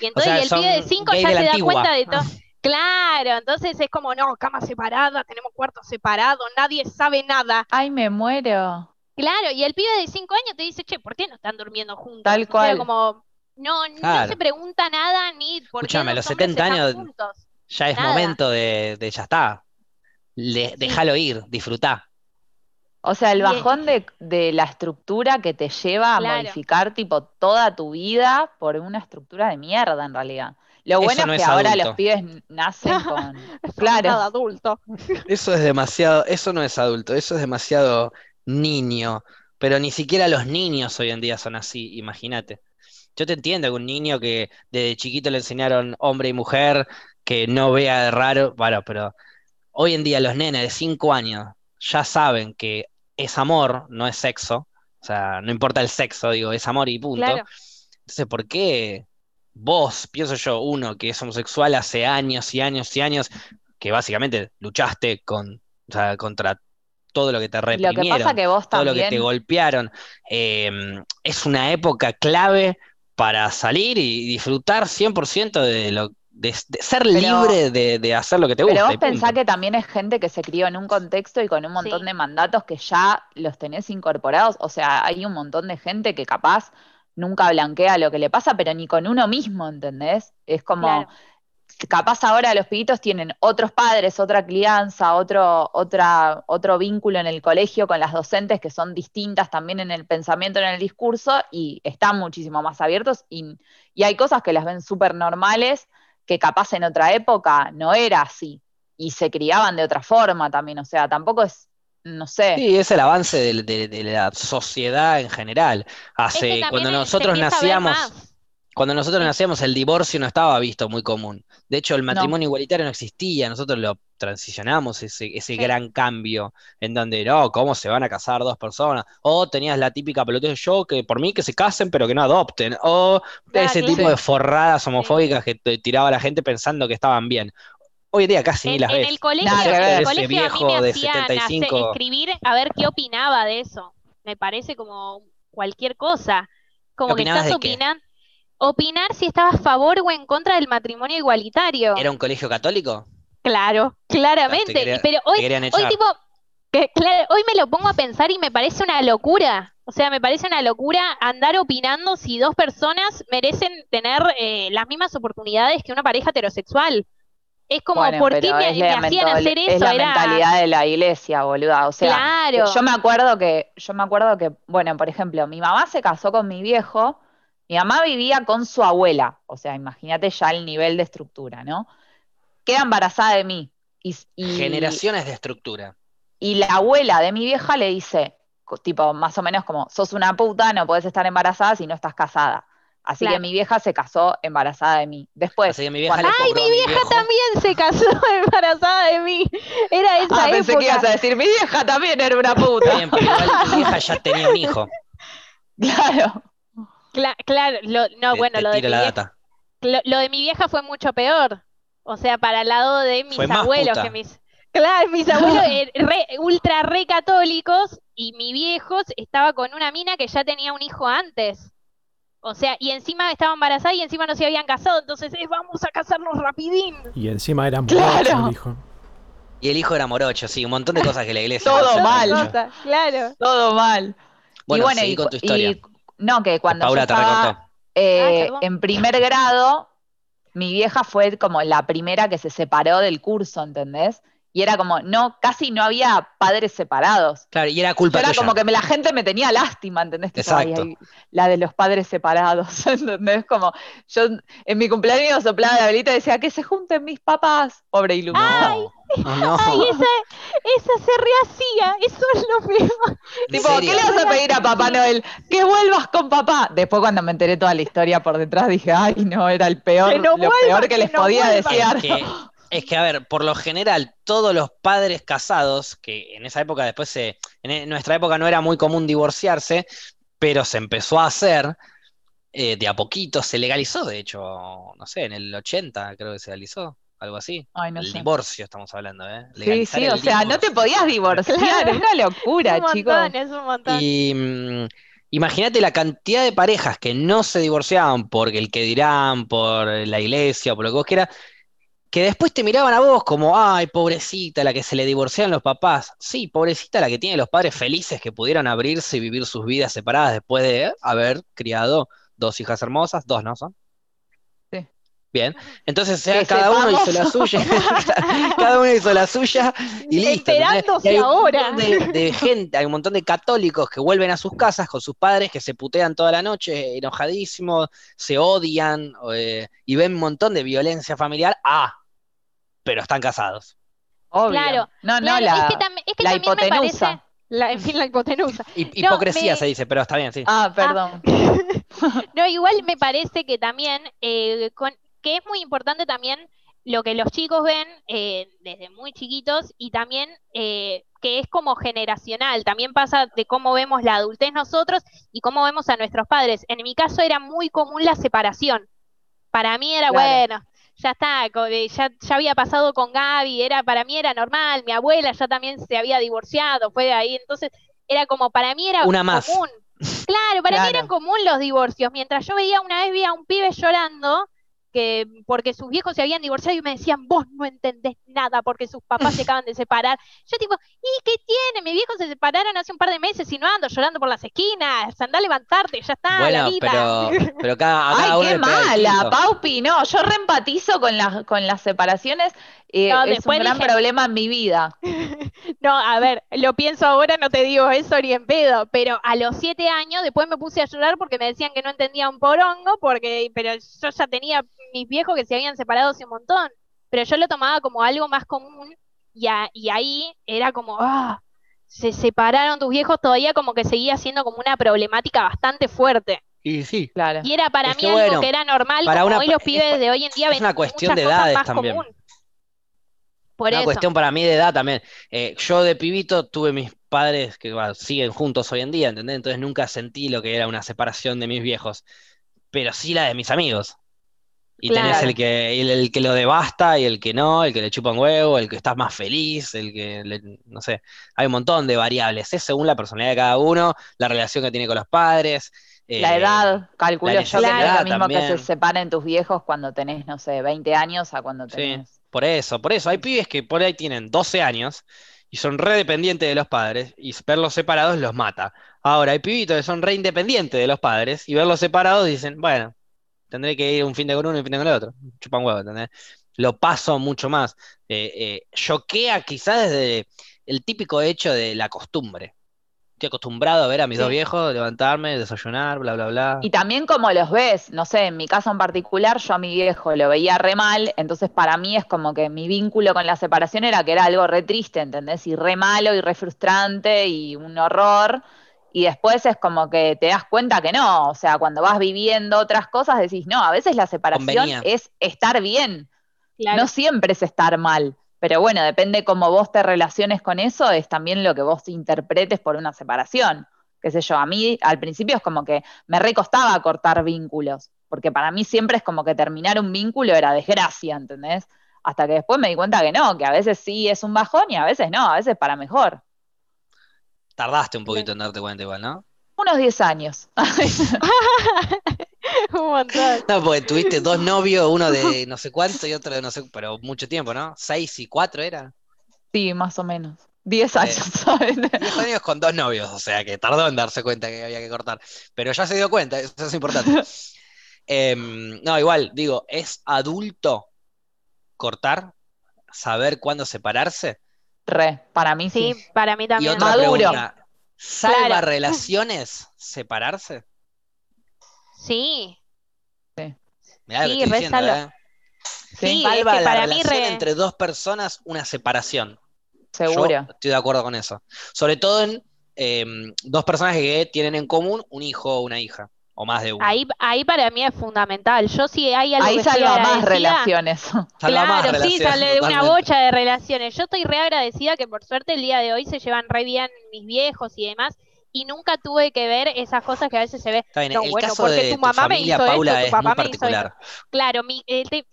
Y entonces el pibe de cinco ya se da cuenta de todo. Claro, entonces es como, no, cama separada, tenemos cuartos separados, nadie sabe nada. Ay, me muero. Claro, y el pibe de cinco años te dice, che, ¿por qué no están durmiendo juntos? Tal cual. como, no, no se pregunta nada ni por Escúchame, a los 70 años ya es momento de, de, ya está. Déjalo ir, disfrutá. O sea, el bajón de, la estructura que te lleva a modificar tipo toda tu vida por una estructura de mierda en realidad. Lo bueno es que ahora los pibes nacen con. claro. adulto. Eso es demasiado, eso no es adulto, eso es demasiado niño. Pero ni siquiera los niños hoy en día son así, imagínate. Yo te entiendo que un niño que desde chiquito le enseñaron hombre y mujer, que no vea de raro, bueno, pero hoy en día los nenes de 5 años ya saben que es amor, no es sexo. O sea, no importa el sexo, digo, es amor y punto. Entonces, ¿por qué vos, pienso yo, uno que es homosexual hace años y años y años, que básicamente luchaste con, contra todo lo que te reprimieron, todo lo que te golpearon, em, es una época clave para salir y disfrutar 100% de lo de, ser libre de, hacer lo que te gusta. Pero vos pensás que también es gente que se crió en un contexto y con un montón de mandatos que ya los tenés incorporados. O sea, hay un montón de gente que capaz nunca blanquea lo que le pasa, pero ni con uno mismo, ¿entendés? Es como, capaz ahora los pibitos tienen otros padres, otra crianza, otro, otra, otro vínculo en el colegio con las docentes que son distintas también en el pensamiento, en el discurso, y están muchísimo más abiertos y, y hay cosas que las ven súper normales que capaz en otra época no era así. y se criaban de otra forma también, o sea, tampoco es, no sé. Sí, es el avance de, la sociedad en general. Hace, cuando nosotros nacíamos, cuando nosotros nacíamos el divorcio no estaba visto muy común. De hecho, el matrimonio igualitario no existía, nosotros lo transicionamos ese, ese gran cambio en donde, no, ¿cómo se van a casar dos personas? O tenías la típica pelotilla yo, que por mí que se casen pero que no adopten. O ese tipo de forradas homofóbicas que tiraba la gente pensando que estaban bien. Hoy día casi ni las ves. En el colegio, en el colegio a mí me hacían escribir a ver qué opinaba de eso. Me parece como cualquier cosa. Como que estás opinando. Opinar si estabas a favor o en contra del matrimonio igualitario. ¿Era un colegio católico? Claro, claramente. Pero hoy, hoy tipo, que, hoy me lo pongo a pensar y me parece una locura. O sea, me parece una locura andar opinando si dos personas merecen tener eh, las mismas oportunidades que una pareja heterosexual. Es como, ¿por qué me, hacían hacer eso? Es la mentalidad de la iglesia, boluda. O sea, yo me acuerdo que, yo me acuerdo que, bueno, por ejemplo, mi mamá se casó con mi viejo, mi mamá vivía con su abuela. O sea, imagínate ya el nivel de estructura, ¿no? Queda embarazada de mí. Y, Generaciones de estructura. Y la abuela de mi vieja le dice, tipo, más o menos como, sos una puta, no puedes estar embarazada si no estás casada. Así que mi vieja se casó embarazada de mí. Después. Así mi vieja ¡Ay, mi vieja también se casó embarazada de mí! Era esa ah, pensé que ibas a decir, mi vieja también era una puta. Bien, pero igual mi vieja ya tenía un hijo. Claro. Claro, no, bueno, lo de, mi vieja, lo, de mi vieja fue mucho peor. O sea, para el lado de mis abuelos, que mis. Claro, mis abuelos er, ultra re católicos y mi viejo estaba con una mina que ya tenía un hijo antes. O sea, y encima estaba embarazada y encima no se habían casado, entonces es vamos a casarnos rapidín. Y encima era morocho el hijo. Y el hijo era morocho, sí, un montón de cosas que la iglesia. Todo mal. claro. Todo mal. Bueno, y bueno, y, con tu historia. No, que cuando yo estaba, eh, ah, en primer grado, mi vieja fue como la primera que se separó del curso, ¿entendés? Y era como, no, casi no había padres separados. Claro, y era culpa Era como que la gente me tenía lástima, ¿entendés? Exacto. la de los padres separados, ¿entendés? Como, yo en mi cumpleaños soplaba la velita y decía, que se junten mis papás. Pobre iluminado. Ay, Ay esa, se rehacía, eso es lo peor. Tipo, ¿qué le vas a pedir a Papá Noel? Que vuelvas con papá. Después cuando me enteré toda la historia por detrás dije, ay no, era el peor, lo peor que, les podía decir. Es que, a ver, por lo general, todos los padres casados, que en esa época después se, en nuestra época no era muy común divorciarse, pero se empezó a hacer, eh, de a poquito se legalizó, de hecho, no sé, en el 80 creo que se legalizó, algo así. el divorcio estamos hablando, ¿eh? sí, sí, o sea, no te podías divorciar, es una locura, es un chicos. Montón, es un montón. Y mm, imagínate la cantidad de parejas que no se divorciaban porque el que dirán, por la iglesia o por lo que vos quieras, que después te miraban a vos como, ay, pobrecita, la que se le divorciaron los papás. Sí, pobrecita la que tiene los padres felices que pudieron abrirse y vivir sus vidas separadas después de haber criado dos hijas hermosas, dos, ¿no son? Sí. Bien, entonces cada uno hizo la suya, cada uno hizo la suya y listo. Esperándose ahora. De, gente, hay un montón de católicos que vuelven a sus casas con sus padres que se putean toda la noche, enojadísimos, se odian eh, y ven un montón de violencia familiar. Ah, pero están casados. Claro. No, no, la, es que, es que la hipotenusa. la, en fin, la hipotenusa. hipocresía se dice, pero está bien, sí. Ah, perdón. no, igual me parece que también, eh, que es muy importante también lo que los chicos ven eh, desde muy chiquitos y también eh, que es como generacional, también pasa de cómo vemos la adultez nosotros y cómo vemos a nuestros padres. En mi caso era muy común la separación. Para mí era, bueno, ya está, ya, ya había pasado con Gaby, era, para mí era normal, mi abuela ya también se había divorciado, fue de ahí, entonces era como, para mí era Una común. Claro, para mí eran común los divorcios, mientras yo veía una vez, vi a un pibe llorando, que porque sus viejos se habían divorciado y me decían, vos no entendés nada porque sus papás se acaban de separar. Yo tipo, ¿y qué tiene? Mis viejos se separaron hace un par de meses y no ando llorando por las esquinas. Anda a levantarte, ya está. Bueno, pero, pero cada, Ay, qué mala, Paupi, no, yo reempatizo con las, con las separaciones. Eh, es un gran problema en mi vida. no, a ver, lo pienso ahora, no te digo eso ni en pedo, pero a los siete años después me puse a llorar porque me decían que no entendía un porongo, porque, pero yo ya tenía mis viejos que se habían separado hace un montón. pero yo lo tomaba como algo más común y, y ahí era como, ah, se separaron tus viejos, todavía como que seguía siendo como una problemática bastante fuerte. Y sí, claro. Y era para mí algo que era normal, para como hoy los pibes de hoy en día es una cuestión de edades también. Común. una cuestión para mí de edad también. Eh, yo de pibito tuve mis padres que siguen juntos hoy en día, ¿entendés? Entonces nunca sentí lo que era una separación de mis viejos, pero sí la de mis amigos. Y tenés el que, el, que lo devasta y el que no, el que le chupa un huevo, el que está más feliz, el que, no sé, hay un montón de variables, es según la personalidad de cada uno, la relación que tiene con los padres. la eh, edad, calculo yo que es lo mismo que se separen tus viejos cuando tenés, no sé, 20 años a cuando tenés... Sí, por eso, por eso, hay pibes que por ahí tienen 12 años y son re dependientes de los padres y verlos separados los mata. Ahora, hay pibitos que son re independientes de los padres y verlos separados dicen, bueno, tendré que ir un fin de con uno y un fin de con el otro. Chupan huevo, ¿entendés? Lo paso mucho más. Eh, eh, choquea quizás desde el típico hecho de la costumbre. Estoy acostumbrado a ver a mis dos viejos levantarme, desayunar, bla, bla, bla. Y también como los ves, no sé, en mi caso en particular, yo a mi viejo lo veía re mal, entonces para mí es como que mi vínculo con la separación era que era algo re triste, ¿entendés? Y re malo y re frustrante y un horror y después es como que te das cuenta que no, o sea, cuando vas viviendo otras cosas decís, no, a veces la separación es estar bien, no siempre es estar mal, pero bueno, depende cómo vos te relaciones con eso, es también lo que vos interpretes por una separación, qué sé yo, a mí al principio es como que me recostaba cortar vínculos, porque para mí siempre es como que terminar un vínculo era desgracia, ¿entendés? Hasta que después me di cuenta que no, que a veces sí es un bajón y a veces no, a veces para mejor. Tardaste un poquito en darte cuenta igual, ¿no? Unos 10 años. un montón. No, porque tuviste dos novios, uno de no sé cuánto y otro de no sé, pero mucho tiempo, ¿no? ¿Seis y cuatro era? Sí, más o menos. Diez años, ¿sabes? Diez años con dos novios, o sea que tardó en darse cuenta que había que cortar. Pero ya se dio cuenta, eso es importante. Em, no, igual, digo, ¿es adulto cortar? ¿Saber cuándo separarse? Re, para mí sí. Sí, para mí también. Y otra Maduro. ¿Salva relaciones separarse? Sí. Sí. Mirá sí, lo que estoy ¿eh? Sí, salva la relación entre dos personas una separación. Seguro. estoy de acuerdo con eso. Sobre todo en em, dos personas que tienen en común un hijo o una hija o más de uno. Ahí, ahí para mí es fundamental. Yo sí hay algo Ahí salva más relaciones. claro, sí, sale de una bocha de relaciones. Yo estoy re agradecida que por suerte el día de hoy se llevan re bien mis viejos y demás. Y nunca tuve que ver esas cosas que a veces se ve. Está bien, el caso de tu mamá me hizo Paula es muy particular. Claro, mi,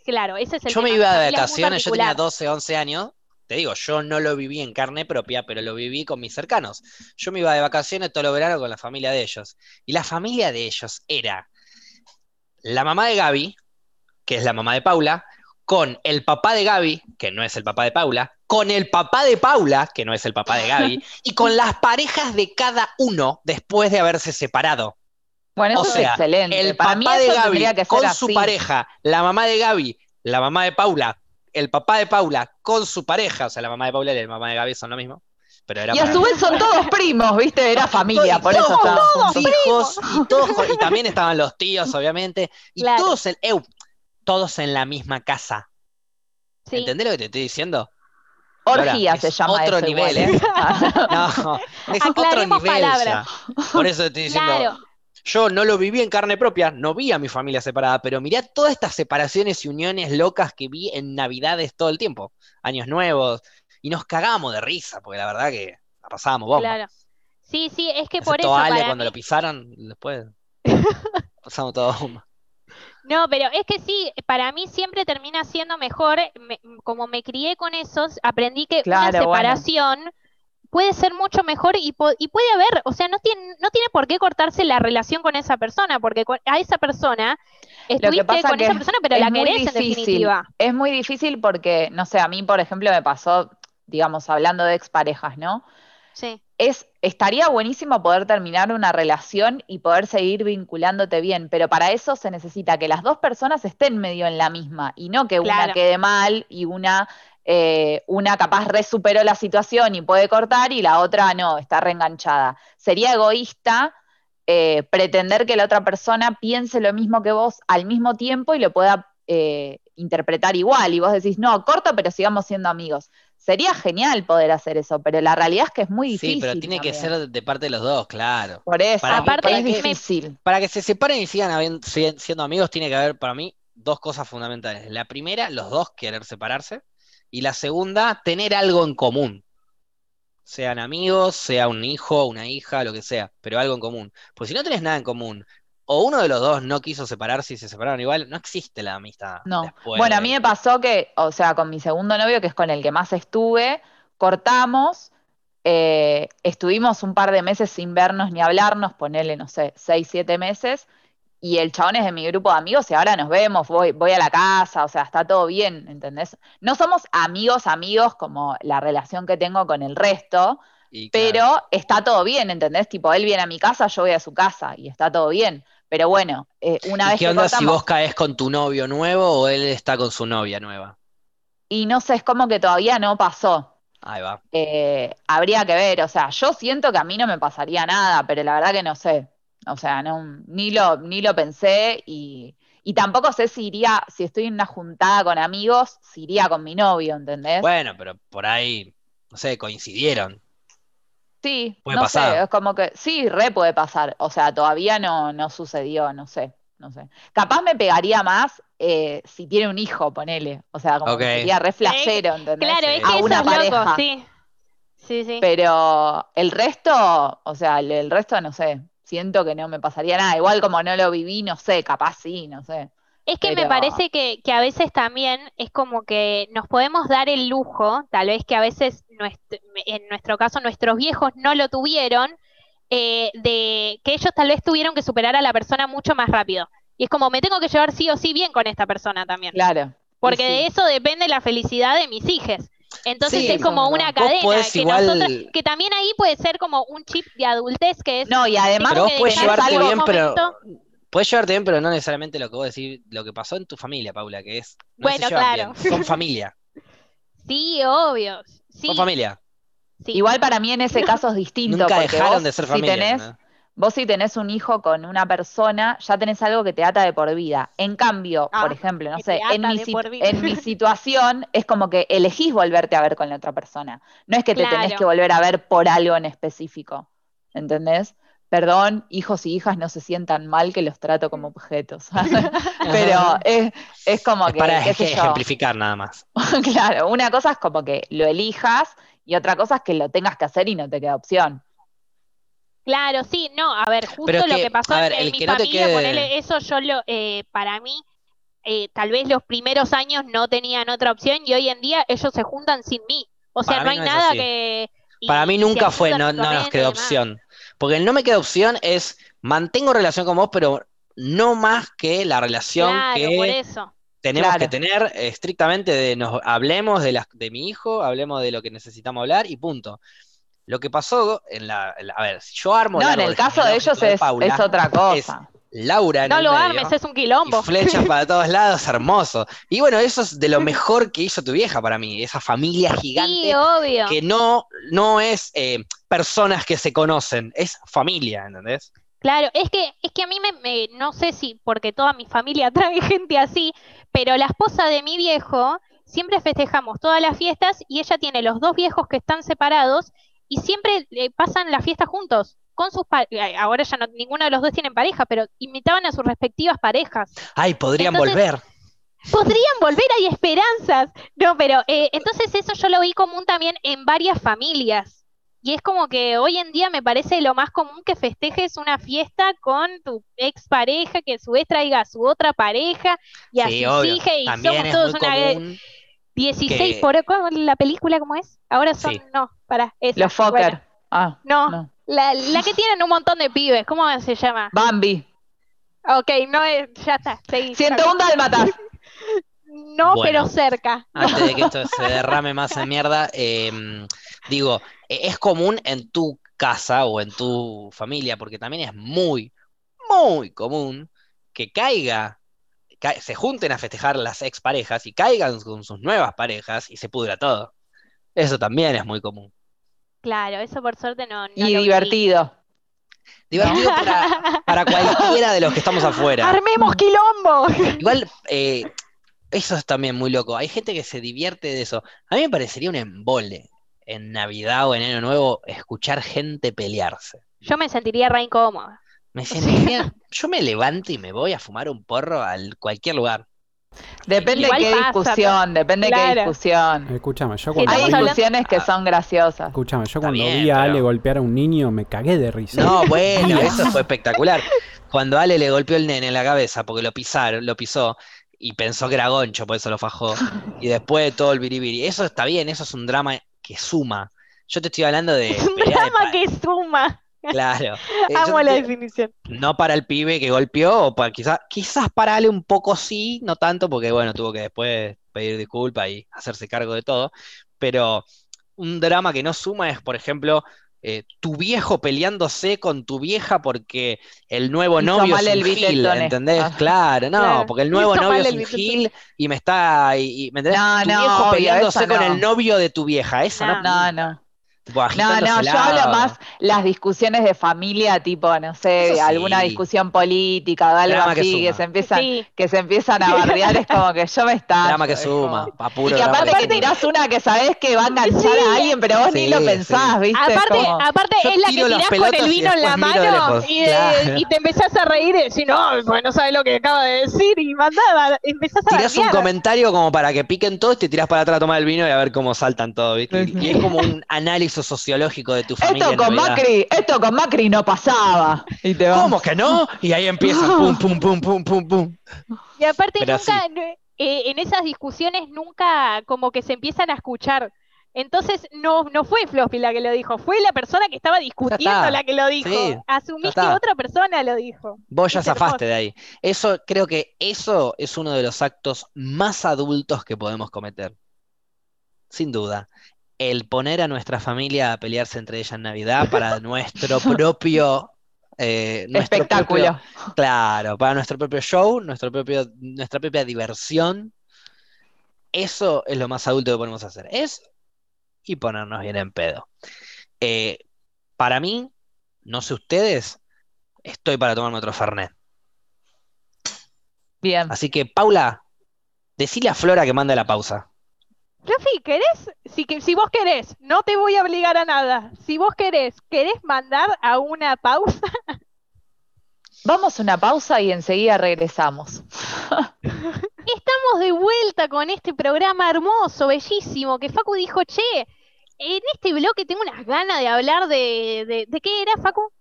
claro, ese es el Yo me iba de vacaciones, yo tenía 12, 11 años, te digo, yo no lo viví en carne propia, pero lo viví con mis cercanos. Yo me iba de vacaciones todo lo verano con la familia de ellos. Y la familia de ellos era la mamá de Gaby, que es la mamá de Paula, con el papá de Gaby, que no es el papá de Paula, con el papá de Paula, que no es el papá de Gaby, y con las parejas de cada uno después de haberse separado. Bueno, eso es excelente. El papá de Gaby con su pareja, la mamá de Gaby, la mamá de Paula el papá de Paula con su pareja, o sea, la mamá de Paula y la mamá de Gaby son lo mismo. Pero era y a su vez son todos primos, ¿viste? Era familia, por eso estaban todos hijos y, todos, y también estaban los tíos, obviamente, y todos, en, todos en la misma casa. ¿Entendés lo que te estoy diciendo? Orgía se llama otro nivel, ¿eh? no, es otro nivel ya. Por eso te estoy diciendo, yo no lo viví en carne propia, no vi a mi familia separada, pero mirá todas estas separaciones y uniones locas que vi en Navidades todo el tiempo, años nuevos, y nos cagábamos de risa, porque la verdad que la pasábamos bomba. Claro. Sí, sí, es que por eso. Ale, cuando lo pisaron, después pasamos todo bomba. No, pero es que sí, para mí siempre termina siendo mejor, como me crié con esos, aprendí que una separación puede ser mucho mejor y, y, puede haber, o sea, no tiene, no tiene por qué cortarse la relación con esa persona, porque a esa persona estuviste con esa persona, pero la querés en definitiva. Es muy difícil porque, no sé, a mí, por ejemplo, me pasó, digamos, hablando de exparejas, ¿no? Sí. Es, estaría buenísimo poder terminar una relación y poder seguir vinculándote bien, pero para eso se necesita que las dos personas estén medio en la misma y no que una quede mal y una eh, una capaz resuperó la situación y puede cortar y la otra no, está reenganchada. Sería egoísta eh, pretender que la otra persona piense lo mismo que vos al mismo tiempo y lo pueda eh, interpretar igual y vos decís, no, corto, pero sigamos siendo amigos. Sería genial poder hacer eso, pero la realidad es que es muy difícil. Sí, pero tiene que ser de parte de los dos, claro. Por eso, para, aparte es difícil. Para que se separen y sigan siendo amigos, tiene que haber para mí dos cosas fundamentales. La primera, los dos querer separarse. Y la segunda, tener algo en común. Sean amigos, sea un hijo, una hija, lo que sea, pero algo en común. Pues si no tenés nada en común, o uno de los dos no quiso separarse y se separaron igual, no existe la amistad. No. bueno, a mí me pasó que, o sea, con mi segundo novio, que es con el que más estuve, cortamos, eh, estuvimos un par de meses sin vernos ni hablarnos, ponele, no sé, seis, siete meses, y el chabón es de mi grupo de amigos y ahora nos vemos, voy, voy a la casa, o sea, está todo bien, ¿entendés? No somos amigos, amigos como la relación que tengo con el resto, pero está todo bien, ¿entendés? Tipo, él viene a mi casa, yo voy a su casa y está todo bien. Pero bueno, eh, una vez ¿Qué onda si vos caes con tu novio nuevo o él está con su novia nueva? Y no sé, es como que todavía no pasó. Ahí va. Eh, habría que ver, o sea, yo siento que a mí no me pasaría nada, pero la verdad que no sé. O sea, no, ni, lo, ni lo pensé y, tampoco sé si iría, si estoy en una juntada con amigos, si iría con mi novio, ¿entendés? Bueno, pero por ahí, no sé, coincidieron. Sí, puede no pasar. sé, es como que sí, re puede pasar. O sea, todavía no, no sucedió, no sé, no sé. Capaz me pegaría más eh, si tiene un hijo, ponele. O sea, como que sería re flashero, ¿entendés? Claro, es que a una pareja. sí. Sí, sí. Pero el resto, o sea, el resto no sé siento que no me pasaría nada. Igual como no lo viví, no sé, capaz sí, no sé. Es que me parece que, a veces también es como que nos podemos dar el lujo, tal vez que a veces en nuestro caso nuestros viejos no lo tuvieron, eh, de que ellos tal vez tuvieron que superar a la persona mucho más rápido. Y es como, me tengo que llevar sí o sí bien con esta persona también. Claro. Porque de eso depende la felicidad de mis hijos. Entonces es como una cadena que, que también ahí puede ser como un chip de adultez que es no y además pero vos puedes llevarte bien pero puedes llevarte bien pero no necesariamente lo que vos decís lo que pasó en tu familia Paula que es bueno claro. son familia. Sí obvio son familia. Igual para mí en ese caso es distinto nunca dejaron de ser familia Vos si tenés un hijo con una persona, ya tenés algo que te ata de por vida. En cambio, ah, por ejemplo, no sé, en mi, en mi, situación es como que elegís volverte a ver con la otra persona. No es que te tenés que volver a ver por algo en específico. ¿Entendés? Perdón, hijos y hijas no se sientan mal que los trato como objetos. Pero es, como que. Para ejemplificar nada más. claro, una cosa es como que lo elijas y otra cosa es que lo tengas que hacer y no te queda opción. Claro, sí, no, a ver, justo lo que pasó en, mi familia, ponerle eso yo lo, eh, para mí, eh, tal vez los primeros años no tenían otra opción y hoy en día ellos se juntan sin mí. O sea, no hay nada que... para mí nunca fue, no, no nos quedó opción. Porque el no me queda opción es, mantengo relación con vos, pero no más que la relación que tenemos que tener estrictamente de nos hablemos de, la, de mi hijo, hablemos de lo que necesitamos hablar y punto. Lo que pasó en la, A ver, si yo armo. No, en el caso de ellos es, otra cosa. Laura No lo armes, es un quilombo. flechas para todos lados, hermoso. Y bueno, eso es de lo mejor que hizo tu vieja para mí, esa familia gigante. obvio. Que no, no es eh, personas que se conocen, es familia, ¿entendés? Claro, es que, es que a mí me, no sé si porque toda mi familia trae gente así, pero la esposa de mi viejo, siempre festejamos todas las fiestas y ella tiene los dos viejos que están separados y siempre eh, pasan la fiesta juntos con sus eh, ahora ya no ninguno de los dos tienen pareja, pero invitaban a sus respectivas parejas. Ay, podrían volver. Podrían volver, hay esperanzas. No, pero eh, entonces eso yo lo vi común también en varias familias. Y es como que hoy en día me parece lo más común que festejes una fiesta con tu ex pareja, que a su vez traiga a su otra pareja y a sus hijas y somos todos una 16 por la película cómo es? Ahora son, no, para esa. Los Fokker. Ah, no, La, la, que tienen un montón de pibes, ¿cómo se llama? Bambi. Ok, no es, ya está, seguí. 101 Dálmatas. no, pero cerca. Antes de que esto se derrame más en mierda, em, digo, e, es común en tu casa o en tu familia, porque también es muy, muy común que caiga se junten a festejar las exparejas y caigan con sus nuevas parejas y se pudra todo. Eso también es muy común. Claro, eso por suerte no. y divertido. Divertido para, cualquiera de los que estamos afuera. ¡Armemos quilombo! Igual, eh, Eso es también muy loco. Hay gente que se divierte de eso. A mí me parecería un embole en Navidad o en Año Nuevo escuchar gente pelearse. Yo me sentiría re incómoda. Me sentiría, yo me levanto y me voy a fumar un porro a cualquier lugar. Depende de qué discusión, depende de qué discusión. Escúchame, yo cuando Hay discusiones que son graciosas. Escúchame, yo cuando vi a Ale golpear a un niño me cagué de risa. No, bueno, eso fue espectacular. Cuando Ale le golpeó el nene en la cabeza porque lo pisaron, lo pisó y pensó que era goncho, por eso lo fajó. Y después todo el biribiri. Eso está bien, eso es un drama que suma. Yo te estoy hablando de. Un drama que suma. Claro. Eh, Amo la definición. No para el pibe que golpeó, o para, quizás, quizás para Ale un poco sí, no tanto, porque bueno, tuvo que después pedir disculpas y hacerse cargo de todo. Pero un drama que no suma es, por ejemplo, eh, tu viejo peleándose con tu vieja porque el nuevo novio es un gil, ¿entendés? Ah. Claro, no, porque el nuevo novio es un gil y me está, y, ¿me entendés? tu viejo peleándose con el novio de tu vieja, eso no. No, no no, no, yo hablo más las discusiones de familia, tipo, no sé, alguna discusión política o algo así, que, se empiezan, que se empiezan a bardear, es como que yo me está. Drama que suma, Y que aparte que, tirás una que sabés que va a enganchar a alguien, pero vos ni lo pensás, ¿viste? Aparte, aparte es la que tirás con el vino en la mano y, te empezás a reír y decís, no, pues no sabes lo que acaba de decir, y mandaba, empezás a Tirás un comentario como para que piquen todos y te tirás para atrás a tomar el vino y a ver cómo saltan todos, ¿viste? Y es como un análisis sociológico de tu familia. Esto con Macri, esto con Macri no pasaba. Y te ¿Cómo que no? Y ahí empieza pum, pum, pum, pum, pum, pum. Y aparte nunca, eh, en esas discusiones nunca como que se empiezan a escuchar. Entonces no, no fue Floppy la que lo dijo, fue la persona que estaba discutiendo la que lo dijo. Asumí que otra persona lo dijo. Vos ya zafaste de ahí. Eso, creo que eso es uno de los actos más adultos que podemos cometer. Sin duda el poner a nuestra familia a pelearse entre ellas en Navidad para nuestro propio eh, espectáculo. claro, para nuestro propio show, nuestro propio, nuestra propia diversión. Eso es lo más adulto que podemos hacer. Es y ponernos bien en pedo. Eh, para mí, no sé ustedes, estoy para tomarme otro Fernet. Bien. Así que, Paula, decile a Flora que mande la pausa. Rafi, ¿querés? Si, si vos querés, no te voy a obligar a nada. Si vos querés, ¿querés mandar a una pausa? Vamos a una pausa y enseguida regresamos. Estamos de vuelta con este programa hermoso, bellísimo, que Facu dijo, che, en este bloque tengo unas ganas de hablar de... ¿De, qué era, Facu?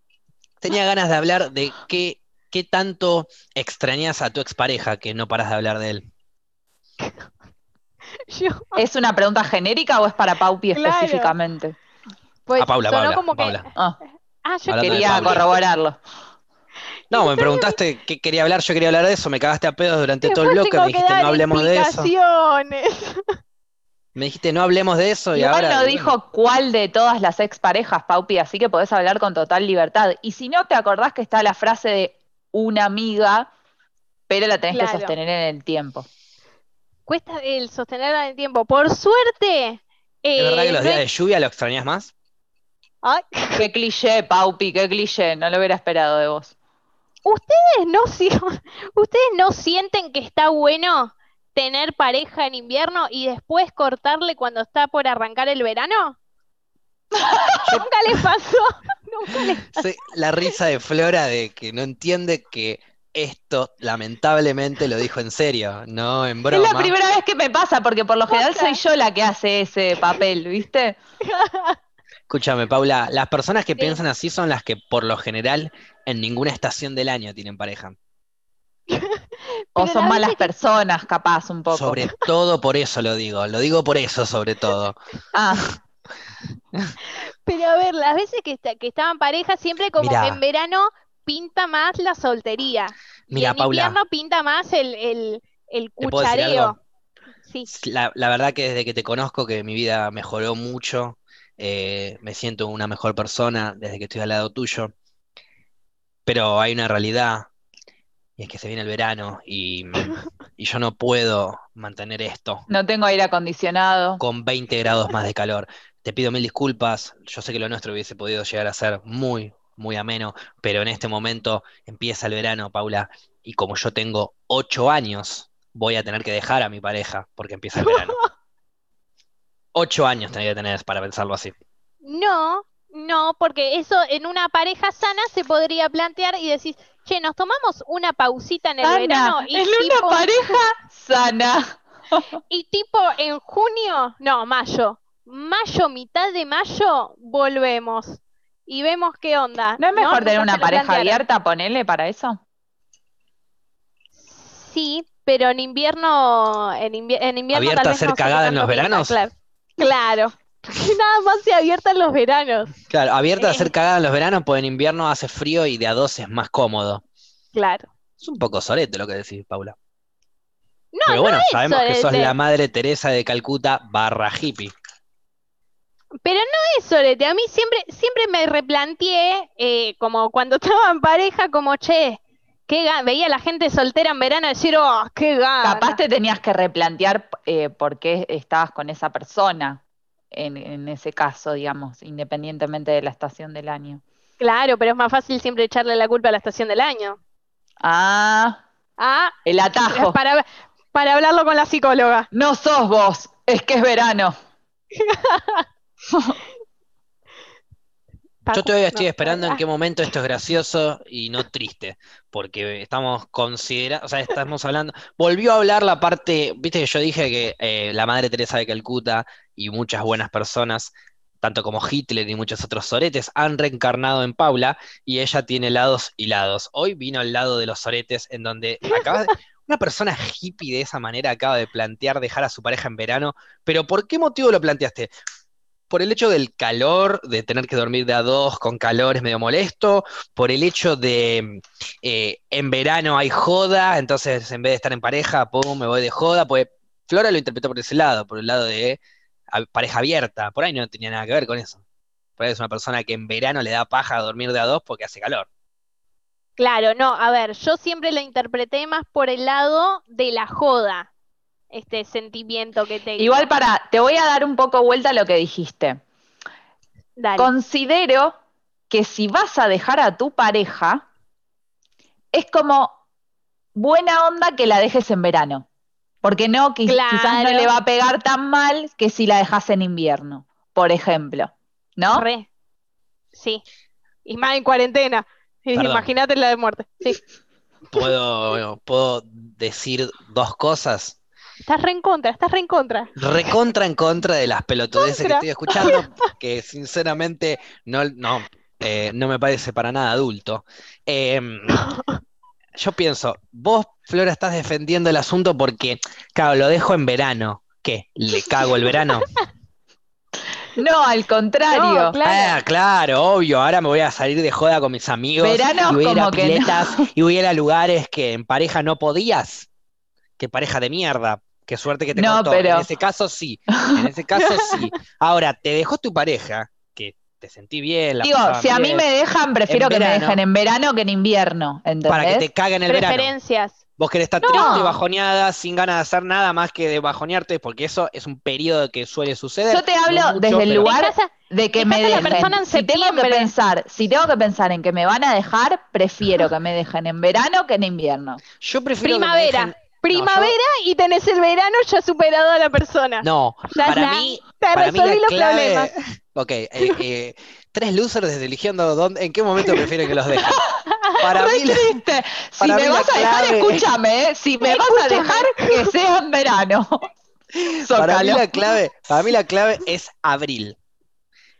Tenía ganas de hablar de qué, qué tanto extrañas a tu expareja que no paras de hablar de él. ¿Es una pregunta genérica o es para Paupi específicamente? Pues, a Paula, Paula, Ah. ah yo quería corroborarlo. No, me preguntaste qué quería hablar, yo quería hablar de eso, me cagaste a pedos durante todo el bloque, me dijiste no hablemos de eso. Me dijiste no hablemos de eso y Igual no dijo cuál de todas las exparejas, Paupi, así que podés hablar con total libertad. Y si no te acordás que está la frase de una amiga, pero la tenés que sostener en el tiempo cuesta el sostenerla en el tiempo. Por suerte. ¿Es verdad que los eh, días de lluvia lo extrañas más? Ay. Qué cliché, Paupi, qué cliché. No lo hubiera esperado de vos. ¿Ustedes no, ¿Ustedes no sienten que está bueno tener pareja en invierno y después cortarle cuando está por arrancar el verano? Nunca les pasó. Nunca les pasó. la risa de Flora de que no entiende que esto lamentablemente lo dijo en serio, no en broma. Es la primera vez que me pasa, porque por lo general soy yo la que hace ese papel, ¿viste? Escúchame, Paula, las personas que piensan así son las que por lo general en ninguna estación del año tienen pareja. o son malas personas, capaz, un poco. Sobre todo por eso lo digo, lo digo por eso sobre todo. Ah. Pero a ver, las veces que, que estaban pareja, siempre como que en verano pinta más la soltería. Mira, en Paula. invierno pinta más el, cuchareo. Sí. La, verdad que desde que te conozco que mi vida mejoró mucho, eh, me siento una mejor persona desde que estoy al lado tuyo, pero hay una realidad, y es que se viene el verano y, y yo no puedo mantener esto. No tengo aire acondicionado. Con 20 grados más de calor. Te pido mil disculpas, yo sé que lo nuestro hubiese podido llegar a ser muy, muy ameno, pero en este momento empieza el verano, Paula, y como yo tengo ocho años voy a tener que dejar a mi pareja porque empieza el verano. Ocho años tenía que tener para pensarlo así. No, no, porque eso en una pareja sana se podría plantear y decir, che, nos tomamos una pausita en el verano. Y en una pareja sana. Y tipo en junio, no, mayo, mayo, mitad de mayo, volvemos y vemos qué onda. ¿No es mejor tener una pareja abierta, ponele para eso? Sí, pero en invierno, en, invierno ¿Abierta a ser cagada en los veranos? Claro. Nada más se abierta en los veranos. Claro, abierta a ser eh. cagada en los veranos, pues en invierno hace frío y de a dos es más cómodo. Claro. Es un poco sorete lo que decís, Paula. No, Pero bueno, sabemos que sos la madre Teresa de Calcuta barra hippie. Pero no es solete, a mí siempre, siempre me replanteé, eh, como cuando estaba en pareja, como, che, qué veía a la gente soltera en verano decir, oh, qué gana. Capaz te tenías que replantear eh, por qué estabas con esa persona en, en ese caso, digamos, independientemente de la estación del año. Claro, pero es más fácil siempre echarle la culpa a la estación del año. Ah, ah el atajo. Para, para hablarlo con la psicóloga. No sos vos, es que es verano. Yo todavía estoy esperando en qué momento esto es gracioso y no triste, porque estamos considerando, o sea, estamos hablando, volvió a hablar la parte, viste que yo dije que eh, la Madre Teresa de Calcuta y muchas buenas personas, tanto como Hitler y muchos otros soretes, han reencarnado en Paula y ella tiene lados y lados. Hoy vino el lado de los soretes en donde acabas de, una persona hippie de esa manera acaba de plantear dejar a su pareja en verano, pero ¿por qué motivo lo planteaste? Por el hecho del calor, de tener que dormir de a dos con calor es medio molesto, por el hecho de eh, en verano hay joda, entonces en vez de estar en pareja, pum, me voy de joda, pues Flora lo interpretó por ese lado, por el lado de pareja abierta, por ahí no tenía nada que ver con eso. Por es una persona que en verano le da paja a dormir de a dos porque hace calor. Claro, no, a ver, yo siempre lo interpreté más por el lado de la joda, este sentimiento que te... Igual para, te voy a dar un poco vuelta a lo que dijiste. Considero que si vas a dejar a tu pareja, es como buena onda que la dejes en verano. Porque no, quizás no le va a pegar tan mal que si la dejas en invierno, por ejemplo. ¿No? Sí. Y más en cuarentena. Imagínate la de muerte. Sí. ¿Puedo, ¿Puedo decir dos cosas? Estás re en contra, estás re en contra. Recontra en contra de las pelotudeces que estoy escuchando, que sinceramente no, no, eh, no me parece para nada adulto. Em, yo pienso, vos, Flora, estás defendiendo el asunto porque, claro, lo dejo en verano. ¿Qué? ¿Le cago el verano? No, al contrario. claro. Ah, claro, obvio. Ahora me voy a salir de joda con mis amigos y voy a ir a piletas y voy a ir a lugares que en pareja no podías. Qué pareja de mierda. Qué suerte que te no, En ese caso sí. En ese caso sí. Ahora, te dejó tu pareja, que te sentí bien. Digo, si a mí me dejan, prefiero que me dejen en verano que en invierno. ¿entendés? Para que te caguen el Preferencias. verano. Vos querés estar triste, bajoneada, sin ganas de hacer nada más que de bajonearte, porque eso es un periodo que suele suceder. Yo te hablo desde el lugar de que me dejen. si tengo que pensar, si tengo que pensar en que me van a dejar, prefiero que me dejen en verano que en invierno. Yo prefiero primavera primavera y tenés el verano ya superado a la persona. No, para mí. Te resolví los problemas. Ok, eh, eh, tres losers desde eligiendo dónde, en qué momento prefieren que los dejen. Para mí, triste. Si me vas a dejar, escúchame, ¿eh? si me vas a dejar, que sea en verano. Para mí, la clave, para mí la clave es abril.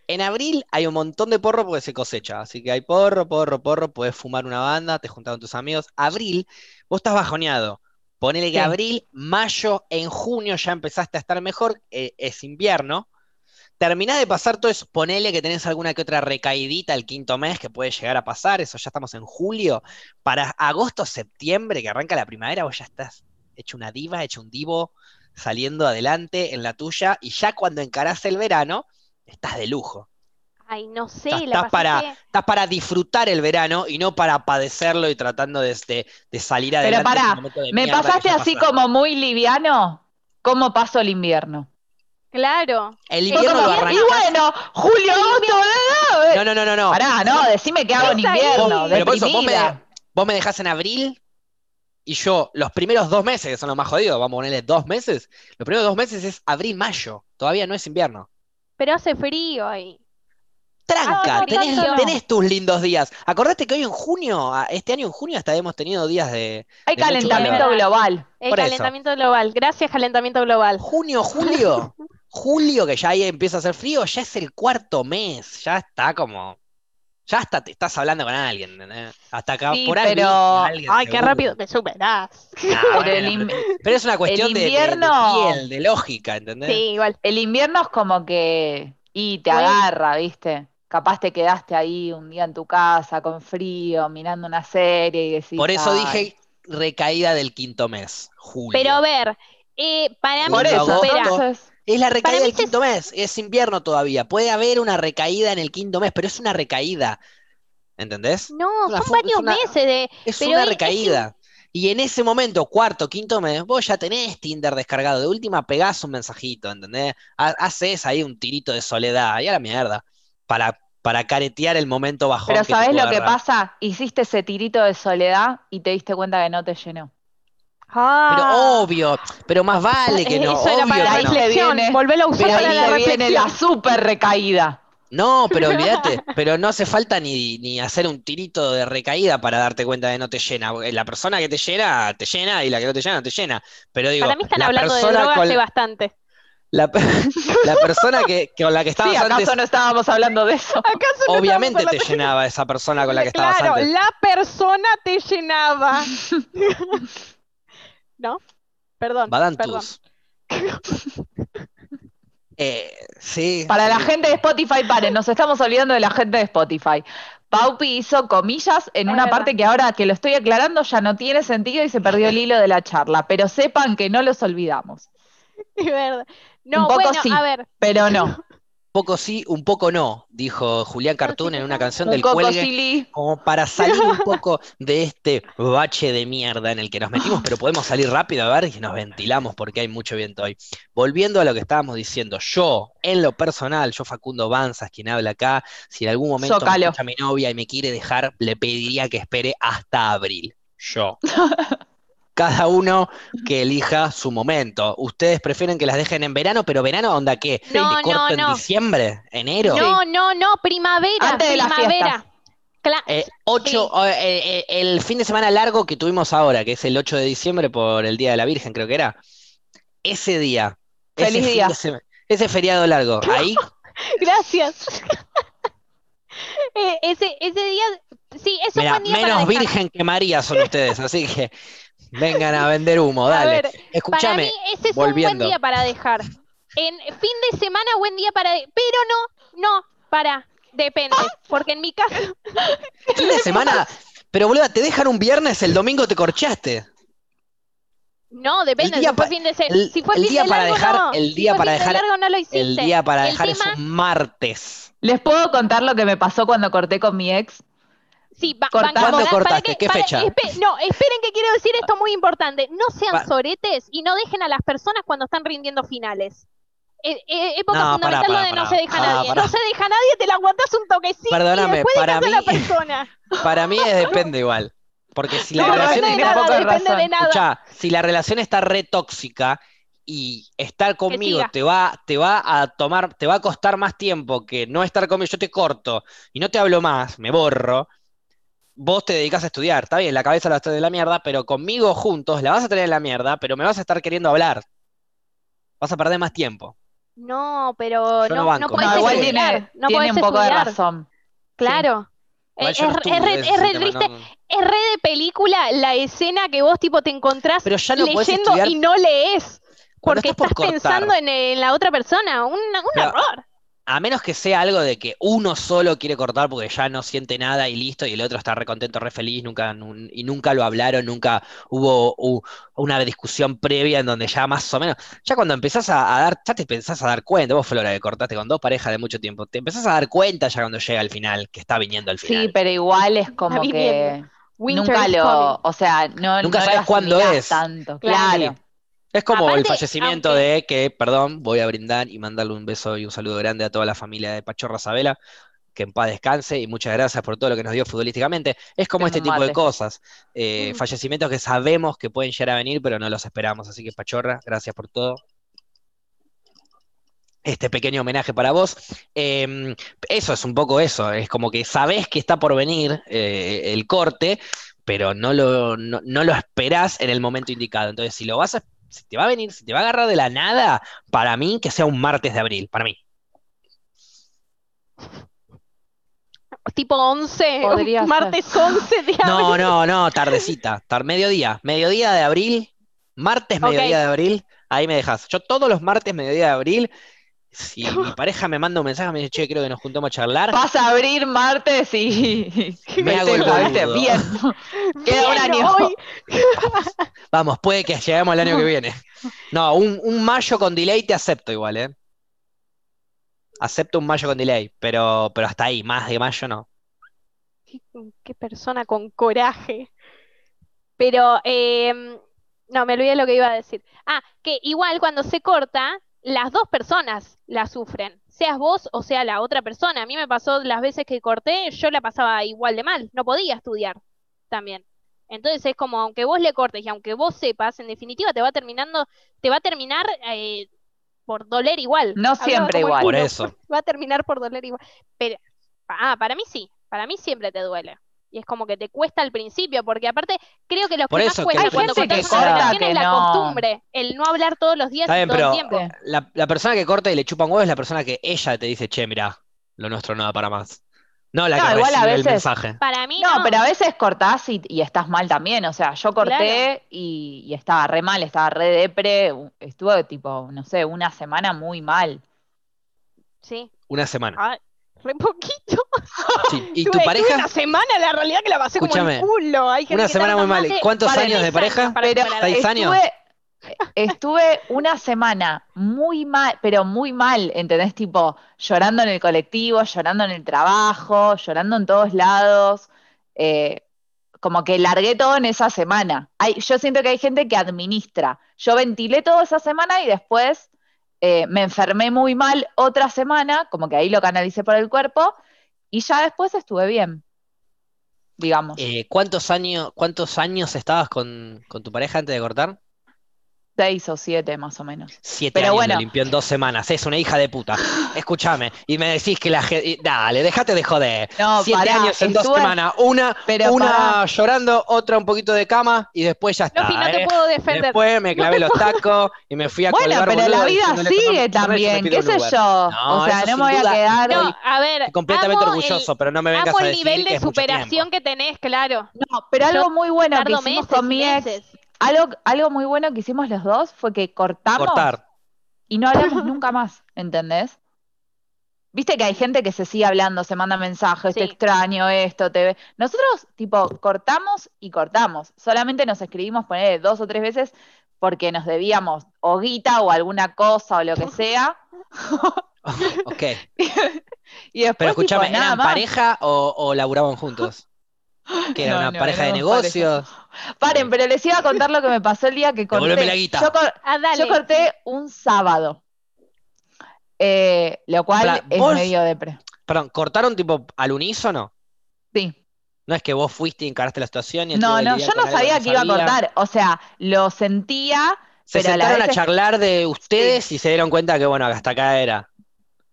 En abril hay un montón de porro porque se cosecha, así que hay porro, porro, porro, puedes fumar una banda, te juntas con tus amigos. Abril, vos estás bajoneado, Ponele que abril, mayo, en junio ya empezaste a estar mejor, eh, es invierno. Terminás de pasar todo eso, ponele que tenés alguna que otra recaidita el quinto mes que puede llegar a pasar, eso ya estamos en julio. Para agosto, septiembre, que arranca la primavera, vos ya estás hecho una diva, hecho un divo, saliendo adelante en la tuya, y ya cuando encarás el verano, estás de lujo. Ay, no sé. Estás, para, estás para disfrutar el verano y no para padecerlo y tratando de, de, salir adelante. Pero para, ¿me pasaste así como muy liviano? ¿Cómo paso el invierno? Claro. El invierno lo arrancas. Y bueno, julio, agosto, No, no, no, no, no. Pará, no, decime qué hago en invierno. pero por eso, ¿vos me, ¿vos me dejás en abril? y yo los primeros dos meses, que son los más jodidos, vamos a ponerle dos meses, los primeros dos meses es abril-mayo, todavía no es invierno. Pero hace frío ahí. Tranca, tenés, tus lindos días. Acordate que hoy en junio, este año en junio hasta hemos tenido días de... Hay calentamiento global. Hay calentamiento global, gracias calentamiento global. Junio, julio, julio, que ya ahí empieza a hacer frío, ya es el cuarto mes, ya está como ya hasta te estás hablando con alguien, Hasta acá por ahí. Pero... Ay, qué rápido te superás. pero, es una cuestión de, piel, de lógica, ¿entendés? Sí, igual. El invierno es como que. Y te agarra, ¿viste? Capaz te quedaste ahí un día en tu casa con frío, mirando una serie y decís. Por eso dije recaída del quinto mes, julio. Pero a ver, eh, para mí. Eso, es la recaída del quinto mes, es invierno todavía. Puede haber una recaída en el quinto mes, pero es una recaída. ¿Entendés? No, son varios meses de. Es una recaída. Y en ese momento, cuarto, quinto mes, vos ya tenés Tinder descargado. De última pegás un mensajito, ¿entendés? Haces ahí un tirito de soledad, y a la mierda. Para, para caretear el momento bajo. Pero ¿sabés lo que pasa? Hiciste ese tirito de soledad y te diste cuenta que no te llenó. Pero ah. obvio, pero más vale que no. Eso era para la reflexión, a usar para la reflexión. viene la super recaída. No, pero olvídate, pero no hace falta ni, ni, hacer un tirito de recaída para darte cuenta de no te llena. La persona que te llena, te llena y la que no te llena, te llena. Pero digo, para mí están hablando de drogas hace bastante. La, persona que, con la que estabas sí, ¿acaso no estábamos hablando de eso? obviamente te llenaba esa persona con la que estabas claro, antes. la persona te llenaba. ¿No? Perdón. Badantus. eh, sí. Para la gente de Spotify, paren, nos estamos olvidando de la gente de Spotify. Paupi hizo comillas en una parte que ahora que lo estoy aclarando ya no tiene sentido y se perdió el hilo de la charla, pero sepan que no los olvidamos. Es verdad. No, bueno, a ver. Pero no. poco sí, un poco no, dijo Julián Cartoon en una canción del cuelgue, como para salir un poco de este bache de mierda en el que nos metimos, pero podemos salir rápido a ver y nos ventilamos porque hay mucho viento hoy. Volviendo a lo que estábamos diciendo, yo, en lo personal, yo Facundo Banzas, quien habla acá, si en algún momento me escucha mi novia y me quiere dejar, le pediría que espere hasta abril. Yo. cada uno que elija su momento. Ustedes prefieren que las dejen en verano, pero verano onda qué? No, no, en diciembre? ¿Enero? No, no, no, primavera, Antes primavera. Eh, ocho, eh, eh, el fin de semana largo que tuvimos ahora, que es el 8 de diciembre por el Día de la Virgen, creo que era. Ese día. Feliz día. ese feriado largo. Ahí. Gracias. ese, ese día, sí, eso Mira, menos virgen que María son ustedes, así que Vengan a vender humo, dale. Escúchame. Para mí ese es un buen día para dejar. En fin de semana, buen día para. Pero no, no, para. Depende. Porque en mi caso. Fin de semana. Pero boluda, te dejan un viernes, el domingo te corchaste. No, depende. si fue fin de semana. Si fue el día para dejar, el día para dejar, el día para dejar es un martes. ¿Les puedo contar lo que me pasó cuando corté con mi ex? Sí, ¿Cuándo cortaste? ¿Qué fecha? no, esperen que quiero decir esto muy importante. No sean soretes y no dejen a las personas cuando están rindiendo finales. Eh, eh, época fundamental donde no se deja nadie. No se deja nadie, te la aguantas un toquecito Perdóname, y después para mí, la persona. Para mí depende igual. Porque si la relación depende de nada, depende de nada. si la relación está re tóxica y estar conmigo te va, te va a tomar, te va a costar más tiempo que no estar conmigo, yo te corto y no te hablo más, me borro vos te dedicas a estudiar, está bien, la cabeza la estás de la mierda, pero conmigo juntos la vas a tener en la mierda, pero me vas a estar queriendo hablar. Vas a perder más tiempo. No, pero no, no, no, igual tiene, tiene un poco de razón. Claro. Es, re, triste, es re de película la escena que vos tipo te encontrás leyendo y no lees porque estás, pensando en, la otra persona, un, un error. A menos que sea algo de que uno solo quiere cortar porque ya no siente nada y listo, y el otro está re contento, re feliz, nunca, y nunca lo hablaron, nunca hubo una discusión previa en donde ya más o menos, ya cuando empezás a, dar, ya te empezás a dar cuenta, vos Flora, que cortaste con dos parejas de mucho tiempo, te empezás a dar cuenta ya cuando llega el final, que está viniendo el final. Sí, pero igual es como que nunca lo, o sea, no, nunca sabes cuándo es. Tanto, claro. Es como el fallecimiento de que, perdón, voy a brindar y mandarle un beso y un saludo grande a toda la familia de Pachorra Sabela, que en paz descanse y muchas gracias por todo lo que nos dio futbolísticamente. Es como este tipo de cosas, eh, fallecimientos que sabemos que pueden llegar a venir, pero no los esperamos. Así que Pachorra, gracias por todo. Este pequeño homenaje para vos. Em, eso es un poco eso, es como que sabés que está por venir eh, el corte, pero no lo, no, lo esperás en el momento indicado. Entonces, si lo vas a, si te va a venir, si te va a agarrar de la nada, para mí que sea un martes de abril, para mí. tipo 11, martes 11 de abril. No, no, no, tardecita, mediodía, mediodía de abril, martes mediodía de abril, ahí me dejas. Yo todos los martes mediodía de abril, si mi pareja me manda un mensaje, me dice, che, creo que nos juntamos a charlar. Vas a abrir martes y me hago el boludo. Bien, queda un año. Vamos, puede que lleguemos el año que viene. No, un, un mayo con delay te acepto igual, ¿eh? Acepto un mayo con delay, pero, pero hasta ahí, más de mayo no. Qué, persona con coraje. Pero, em, no, me olvidé lo que iba a decir. Ah, que igual cuando se corta, las dos personas la sufren, seas vos o sea la otra persona. A mí me pasó las veces que corté, yo la pasaba igual de mal, no podía estudiar también. Entonces es como, aunque vos le cortes y aunque vos sepas, en definitiva te va terminando, te va a terminar eh, por doler igual. No siempre igual. Por eso. Va a terminar por doler igual. Pero, ah, para mí sí, para mí siempre te duele. Y es como que te cuesta al principio, porque aparte creo que lo que más cuesta cuando cortas una es la costumbre, el no hablar todos los días y todo el tiempo. La, la, persona que corta y le chupa un huevo es la persona que ella te dice, che, mira, lo nuestro no da para más. No, la que recibe el mensaje. Para mí no, pero a veces cortás y, estás mal también. O sea, yo corté y, estaba re mal, estaba re depre. Estuve tipo, no sé, una semana muy mal. Sí. Una semana. Re poquito. Sí. ¿Y tu pareja? Una semana, la realidad que la pasé como el culo. una semana muy mal. ¿Cuántos años de pareja? ¿Seis años? estuve una semana muy mal, pero muy mal, ¿entendés? Tipo, llorando en el colectivo, llorando en el trabajo, llorando en todos lados. Eh, como que largué todo en esa semana. yo siento que hay gente que administra. Yo ventilé toda esa semana y después eh, me enfermé muy mal otra semana, como que ahí lo canalicé por el cuerpo, y ya después estuve bien, digamos. Eh, ¿cuántos, años, ¿Cuántos años estabas con, con tu pareja antes de cortar? Seis o siete más o menos. Siete Pero años bueno. limpió en dos semanas. Es una hija de puta. Escúchame. Y me decís que la gente. Dale, déjate de joder. No, siete años en dos semanas. Una, una llorando, otra un poquito de cama y después ya está. No, no te ¿eh? puedo defender. Después me clavé los tacos y me fui a Bueno, pero la vida sigue también. ¿Qué sé yo? o sea, no me voy a quedar. No, a ver. Completamente orgulloso, pero no me vengas a decir. el nivel de superación que tenés, claro. No, pero algo muy bueno que hicimos con mi ex algo, algo muy bueno que hicimos los dos fue que cortamos y no hablamos nunca más, ¿entendés? Viste que hay gente que se sigue hablando, se manda mensajes, te extraño esto, te ve. Nosotros, tipo, cortamos y cortamos. Solamente nos escribimos, poner dos o tres veces porque nos debíamos o guita o alguna cosa o lo que sea. ok. y después, Pero escúchame, ¿eran pareja o, o laburaban juntos? Que era una pareja de negocios. Paren, pero les iba a contar lo que me pasó el día que corté. La guita. Ah, yo, corté un sábado. Eh, lo cual es medio depre. Perdón, ¿cortaron tipo al unísono? Sí. No es que vos fuiste y encaraste la situación y No, no, yo no sabía que, iba a cortar. O sea, lo sentía. Se pero sentaron a, charlar de ustedes y se dieron cuenta que, bueno, hasta acá era.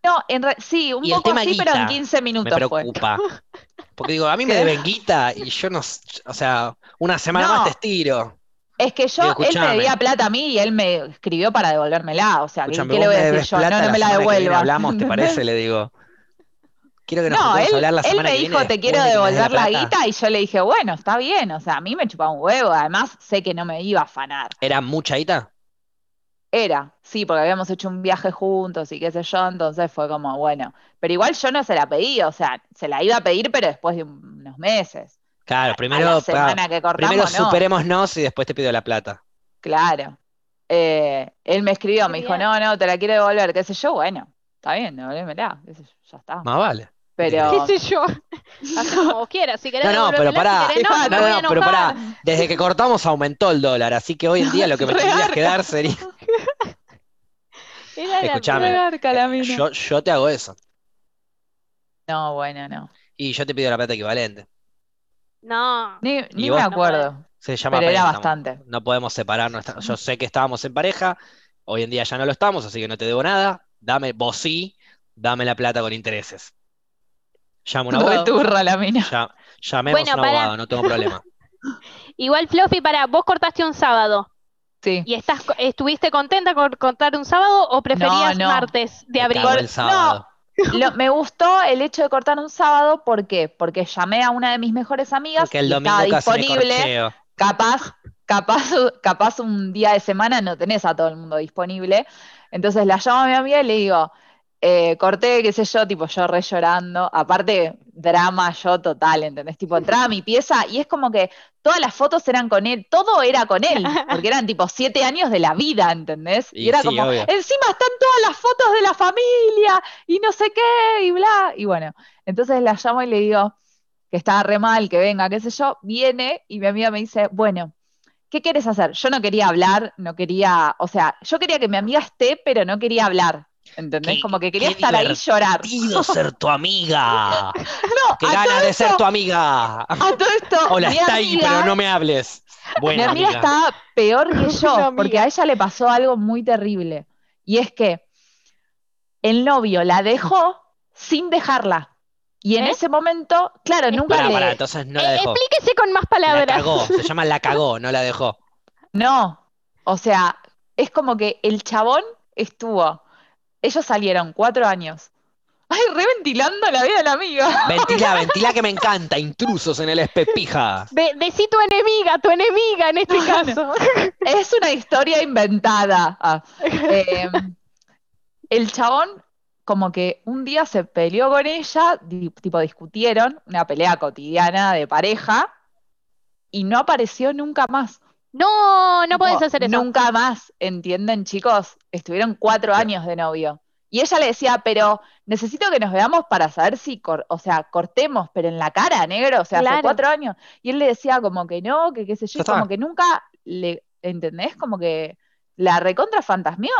No, en sí, un poco así, pero en 15 minutos. Me preocupa. Porque digo, a mí me deben guita y yo no. O sea, una semana más te estiro. Es que yo, él me debía plata a mí y él me escribió para devolvérmela. O sea, ¿qué, le voy a decir yo? No, no me la devuelva. hablamos, ¿te parece? Le digo. Quiero que nos no, él, hablar la semana él me dijo, te quiero devolver la, guita, y yo le dije, bueno, está bien, o sea, a mí me chupaba un huevo, además sé que no me iba a afanar. ¿Era mucha guita? Era, sí, porque habíamos hecho un viaje juntos y qué sé yo, entonces fue como, bueno, pero igual yo no se la pedí, o sea, se la iba a pedir, pero después de unos meses. Claro, primero, primero superémonos y después te pido la plata. Claro. Eh, él me escribió, me dijo, no, no, te la quiero devolver, qué sé yo, bueno, está bien, devolvémela, ya está. Más vale. Pero... ¿Qué sé yo? Como quieras, si querés No, no, pero pará, no, no, no, pero pará, desde que cortamos aumentó el dólar, así que hoy en día lo que me tendrías que dar sería... Escuchame, yo, yo te hago eso. No, bueno, no. Y yo te pido la plata equivalente. No. Ni, me acuerdo. Se llama pero era bastante. No podemos separarnos. Yo sé que estábamos en pareja, hoy en día ya no lo estamos, así que no te debo nada. Dame, vos sí, dame la plata con intereses. Llamo a un abogado. la mina. llamemos a un abogado, no tengo problema. Igual, Fluffy, para, vos cortaste un sábado. Sí. ¿Y estás, estuviste contenta con cortar un sábado o preferías martes de abril? El sábado. me gustó el hecho de cortar un sábado, ¿por qué? Porque llamé a una de mis mejores amigas que el domingo estaba disponible. Capaz, capaz, capaz un día de semana no tenés a todo el mundo disponible. Entonces la llamo a mi amiga y le digo, eh, corté, qué sé yo, tipo yo re llorando, aparte drama yo total, ¿entendés? Tipo entraba a mi pieza y es como que todas las fotos eran con él, todo era con él, porque eran tipo siete años de la vida, ¿entendés? Y, era como, encima están todas las fotos de la familia y no sé qué, y bla, y bueno, entonces la llamo y le digo que estaba re mal, que venga, qué sé yo, viene y mi amiga me dice, bueno, ¿qué quieres hacer? Yo no quería hablar, no quería, o sea, yo quería que mi amiga esté, pero no quería hablar. ¿Entendés? Como que quería estar ahí llorar. ser tu amiga. no, Qué ganas de ser tu amiga. A todo esto. Hola, está ahí, pero no me hables. mi amiga, está peor que yo, porque a ella le pasó algo muy terrible. Y es que el novio la dejó sin dejarla. Y en ¿Eh? ese momento, claro, nunca le... entonces no la dejó. explíquese con más palabras. La cagó, se llama la cagó, no la dejó. No, o sea, es como que el chabón estuvo ellos salieron cuatro años. Ay, reventilando la vida de la amiga. Ventila, ventila que me encanta. Intrusos en el espepija. decí tu enemiga, tu enemiga en este caso. Es una historia inventada. Ah, em, el chabón, como que un día se peleó con ella, tipo discutieron, una pelea cotidiana de pareja, y no apareció nunca más. No, no puedes hacer eso. Nunca más, ¿entienden, chicos? Estuvieron cuatro años de novio. Y ella le decía, pero necesito que nos veamos para saber si, o sea, cortemos, pero en la cara, negro, o sea, hace cuatro años. Y él le decía como que no, que qué sé yo, como que nunca le, ¿entendés? Como que la recontra fantasmió.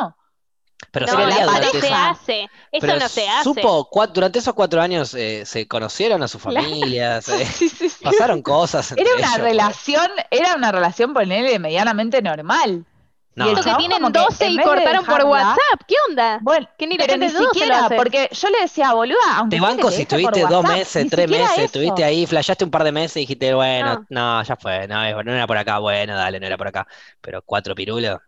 Pero, no, no se hace, eso no se hace. Supo, durante esos cuatro años eh, se conocieron a sus familias, eh, pasaron cosas. Era una relación, era una relación, ponele, medianamente normal. No, y que tienen 12 y cortaron por WhatsApp, ¿qué onda? Bueno, que ni, pero ni siquiera, porque yo le decía, boluda, aunque Te banco si estuviste dos meses, tres meses, estuviste ahí, flashaste un par de meses y dijiste, bueno, no, ya fue, no, no era por acá, bueno, dale, no era por acá. Pero cuatro pirulos.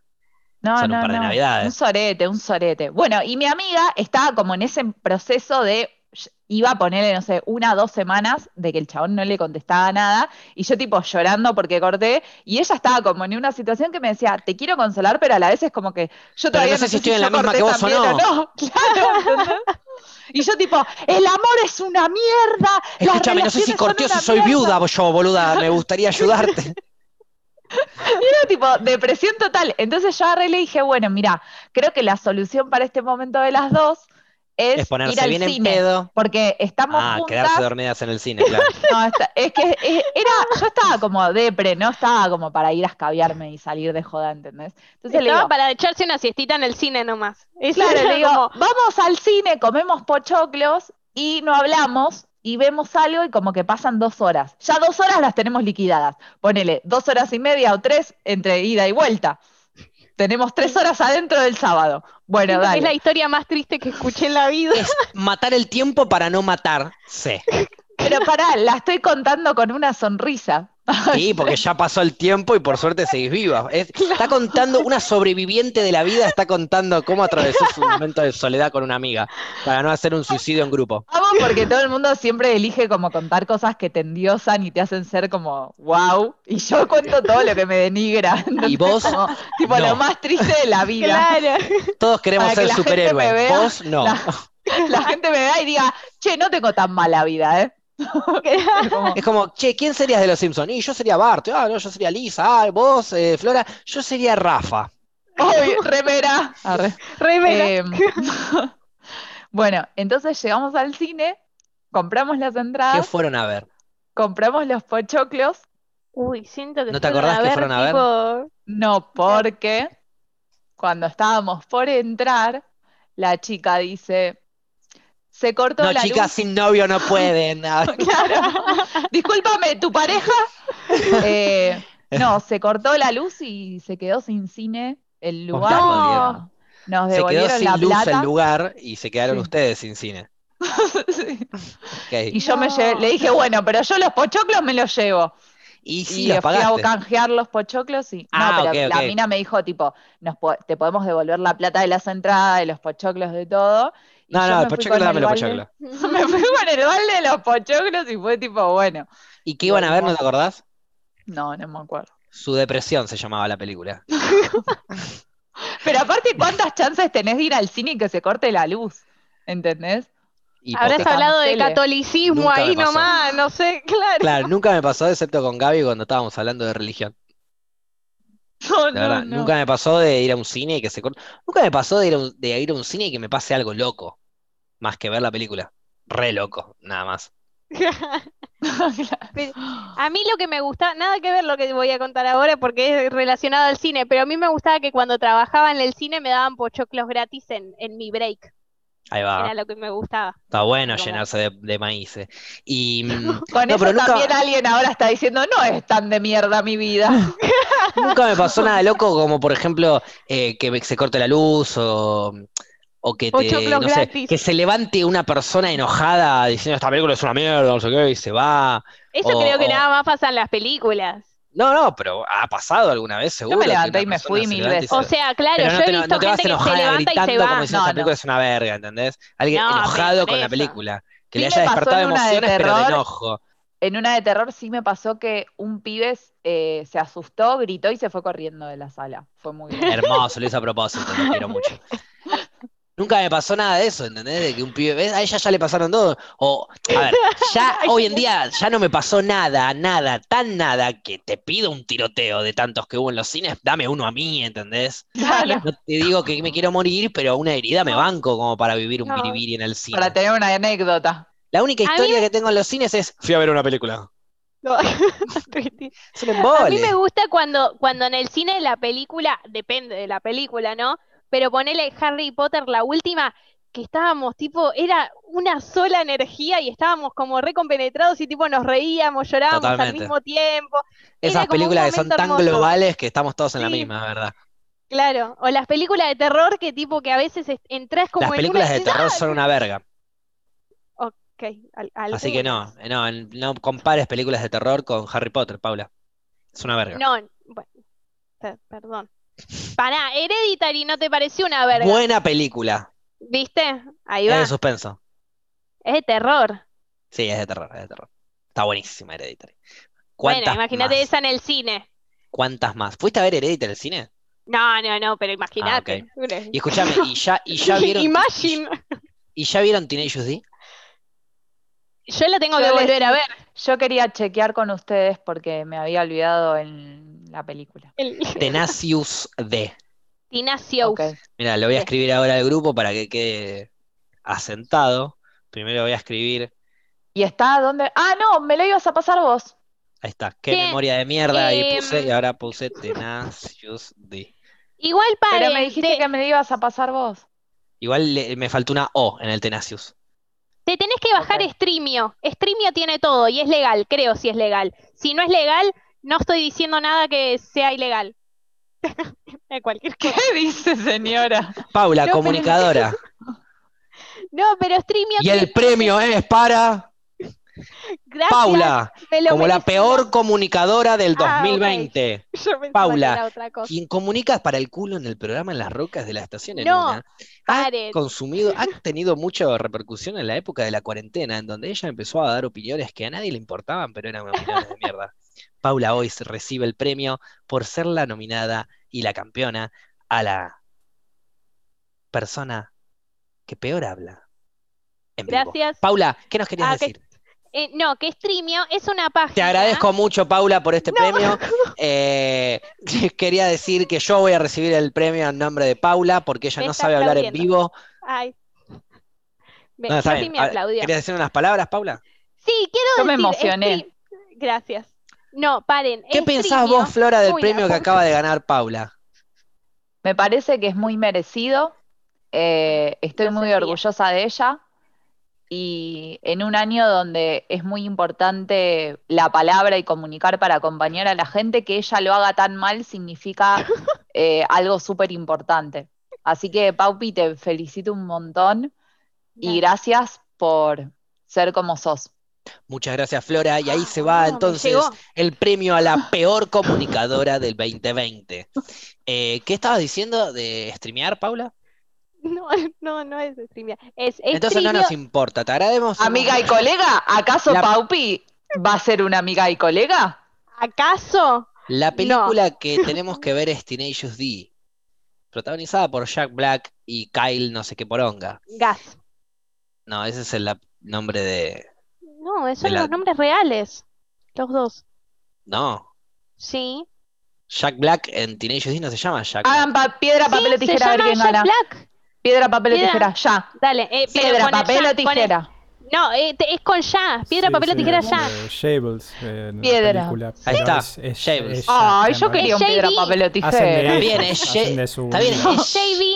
No, Son un par de navidades. Un sorete, un sorete. Bueno, y mi amiga estaba como en ese proceso de iba a ponerle, no sé, una o dos semanas de que el chabón no le contestaba nada, y yo tipo llorando porque corté, y ella estaba como en una situación que me decía, te quiero consolar, pero a la vez es como que yo todavía no sé si estoy en la misma que vos o no. no. Claro, y yo tipo, el amor es una mierda. Escúchame, no sé si corté o si soy viuda yo, boluda, me gustaría ayudarte. Y era tipo depresión total. Entonces yo agarré y le dije, bueno, mira, creo que la solución para este momento de las dos es, ponerse ir al bien cine, en pedo. Porque estamos ah, juntas. quedarse dormidas en el cine, claro. no, es que era, yo estaba como depre, no estaba como para ir a escabiarme y salir de joda, ¿entendés? Entonces estaba le digo, para echarse una siestita en el cine nomás. claro, le digo, vamos al cine, comemos pochoclos y no hablamos y vemos algo y como que pasan dos horas. Ya dos horas las tenemos liquidadas. Ponele dos horas y media o tres entre ida y vuelta. Tenemos tres horas adentro del sábado. Bueno, dale. Es la historia más triste que escuché en la vida. Es matar el tiempo para no matarse. Pero pará, la estoy contando con una sonrisa. Sí, porque ya pasó el tiempo y por suerte seguís viva. Está contando, una sobreviviente de la vida está contando cómo atravesó su momento de soledad con una amiga para no hacer un suicidio en grupo. Vamos, porque todo el mundo siempre elige como contar cosas que te endiosan y te hacen ser como wow. Y yo cuento todo lo que me denigra. Y vos. tipo lo más triste de la vida. Claro. Todos queremos ser superhéroes. Vos no. La, la gente me vea y diga, che, no tengo tan mala vida, ¿eh? es como, che, ¿quién serías de los Simpsons? Y yo sería Bart, ah, no, yo sería Lisa, ah, vos, eh, Flora, yo sería Rafa. ¡Ay, remera! remera. Em, bueno, entonces llegamos al cine, compramos las entradas. ¿Qué fueron a ver? Compramos los pochoclos. Uy, siento que ¿No te acordás que fueron a ver? No, porque cuando estábamos por entrar, la chica dice, se cortó no, la chicas sin novio no pueden. claro. Discúlpame, ¿tu pareja? Eh, no, se cortó la luz y se quedó sin cine el lugar. No. Nos se quedó devolvieron sin la luz plata. el lugar y se quedaron Sí. ustedes sin cine. Sí. Y yo me llevé- le dije, bueno, pero yo los pochoclos me los llevo. Y sí, y los fui a canjear los pochoclos y. Ah, no, pero la mina me dijo, tipo, nos po- te podemos devolver la plata de las entradas, de los pochoclos, de todo. Y No, no, el pochoclo balde- pochoclos. Me fui con el balde de los pochoclos y fue tipo, bueno. ¿Y qué iban a ver, no te acordás? No, no me acuerdo. Su depresión se llamaba la película. Pero aparte, ¿cuántas chances tenés de ir al cine y que se corte la luz? ¿Entendés? Habrás hablado de catolicismo Nunca ahí nomás, no sé, claro. Claro, nunca me pasó, excepto con Gaby cuando estábamos hablando de religión. No, De no, verdad, no. nunca me pasó de ir a un cine y que se corte. Nunca me pasó de ir, a un, de ir a un cine y que me pase algo loco. Más que ver la película. Re loco, nada más. A mí lo que me gustaba, nada que ver lo que voy a contar ahora porque es relacionado al cine, pero a mí me gustaba que cuando trabajaba en el cine me daban pochoclos gratis en, en mi break. Ahí va. Era lo que me gustaba. Está bueno Como- llenarse de, de maíz. eh. Y. mm, Con no, eso pero nunca, también alguien ahora está diciendo, no es tan de mierda mi vida. nunca me pasó nada loco como, por ejemplo, eh, que se corte la luz o. O que te, Pochoclos no sé, gratis. que se levante una persona enojada diciendo esta película es una mierda, no sé qué, y se va. Eso O- creo que o- nada más pasa en las películas. No me pero ha pasado alguna vez, seguro. que levanté una y me fui mil veces. se- O sea, claro, Pero yo no he te, no visto te vas gente que se levanta y se va. como diciendo No, esta película no. es una verga, ¿entendés? Alguien No, enojado con la película. Que Sí le me haya despertado una de emociones, pero de enojo. En una de terror sí me pasó que un pibe eh, se asustó, gritó y se fue corriendo de la sala. Fue muy bien. Hermoso, lo hizo a propósito, lo quiero mucho. Nunca me pasó nada de eso, ¿entendés? De que un pibe, ¿ves? A ella ya le pasaron todo. O, a ver, ya hoy en día ya no me pasó nada, nada, tan nada que te pido un tiroteo de tantos que hubo en los cines, dame uno a mí, ¿entendés? Claro, No te digo que me quiero morir, pero una herida me banco como para vivir un No. biribiri en el cine. para tener una anécdota. La única mí historia que tengo en los cines es fui a ver una película. No. Es un A mí me gusta cuando, cuando en el cine la película, depende de la película, ¿no? Pero ponele Harry Potter, la última, que estábamos tipo, era una sola energía y estábamos como recompenetrados y tipo nos reíamos, llorábamos al mismo tiempo. Esas películas que son tan hermoso. globales que estamos todos en la misma, ¿verdad? Claro, o las películas de terror que tipo que a veces es- entras como Las en películas una de terror "Ah, son una verga. ok, al- Así que no, algunas". eh, no, no compares películas de terror con Harry Potter, Paula. Es una verga. No, bueno, per- perdón. Pará, Hereditary no te pareció una verga, Buena película. ¿viste? Ahí Es va, de suspenso. es de terror. Sí, es de terror, es de terror. Está buenísima Hereditary. Bueno, ¿Cuántas imagínate esa en el cine. ¿Cuántas más? ¿Fuiste a ver Hereditary en el cine? No, no, no, pero imagínate. Y escúchame, ¿y ya, y ya vieron Imagine. y ya vieron Teenage D? Yo lo tengo Yo que les- volver a ver. Yo quería chequear con ustedes porque me había olvidado en la película. El Tenacious D. Tinacious. Ok. Mira, lo voy a escribir ahora al grupo para que quede asentado. Primero voy a escribir, ¿Y está dónde? Ah, no, me lo ibas a pasar vos. ahí está, qué ¿Qué? memoria de mierda, ahí Em, puse, y ahora puse Tenacious D. Igual Pero paren, me dijiste te, que me lo ibas a pasar vos. Igual le- me faltó una O en el Tenacious. te tenés que bajar. Streamio. Streamio tiene todo y es legal, creo si es legal. Si no es legal, no estoy diciendo nada que sea ilegal. Cualquier ¿Qué dice señora? Paula, No, pero- comunicadora. No, pero Streamio Y el premio es para Gracias, Paula, como la peor comunicadora del Ah, ok. 2020. Yo pensaba que Paula, era otra cosa. Quien comunica para el culo en el programa En las Rocas de la Estación en No, una, ha consumido, ha tenido mucha repercusión en la época de la cuarentena, en donde ella empezó a dar opiniones que a nadie le importaban, pero eran opiniones de mierda. Paula hoy se recibe el premio por ser la nominada y la campeona a la persona que peor habla. En vivo. Gracias. Paula, ¿qué nos querías Ah, que- decir? Eh, no, que Streamio es una página. Te agradezco mucho, Paula, por este No. premio. Eh, quería decir que yo voy a recibir el premio en nombre de Paula porque ella Me no sabe hablar en vivo. Ay. Me- No, está casi bien. me A- aplaudió. ¿Querías decir unas palabras, Paula? Sí, quiero Yo me decir, emocioné. Stream- Gracias. No, paren. ¿Qué pensás vos, Flora, del Uy, premio que acaba de ganar Paula? Me parece que es muy merecido. Eh, estoy muy orgullosa de ella. y en un año donde es muy importante la palabra y comunicar para acompañar a la gente, que ella lo haga tan mal significa eh, algo súper importante. Así que, Paupi, te felicito un montón y gracias por ser como sos. Muchas gracias, Flora. Y ahí se va entonces el premio a la peor comunicadora del 2020. Eh, ¿Qué estabas diciendo de streamear, Paula? No, no, no es streamear. Entonces no nos importa, te agradecemos. Amiga y colega, ¿acaso Paupi va a ser una amiga y colega? ¿Acaso? La película que tenemos que ver es Tenacious D, protagonizada por Jack Black y Kyle no sé qué poronga. Gas. No, ese es el nombre de... No, esos son los nombres reales, los dos. No. Sí. Jack Black en Tenacious D no se llama Jack. Hagan piedra, papel o tijera a ver quién Jack Black. Piedra, papel o tijera, ya. Dale, eh, Piedra, papel o tijera. No, eh, es con ya. Piedra, papel o tijera, ya. Shables. Eh, piedra. Ahí está. Shables. Ay, yo quería un piedra, papel o tijera. Bien, es Está bien,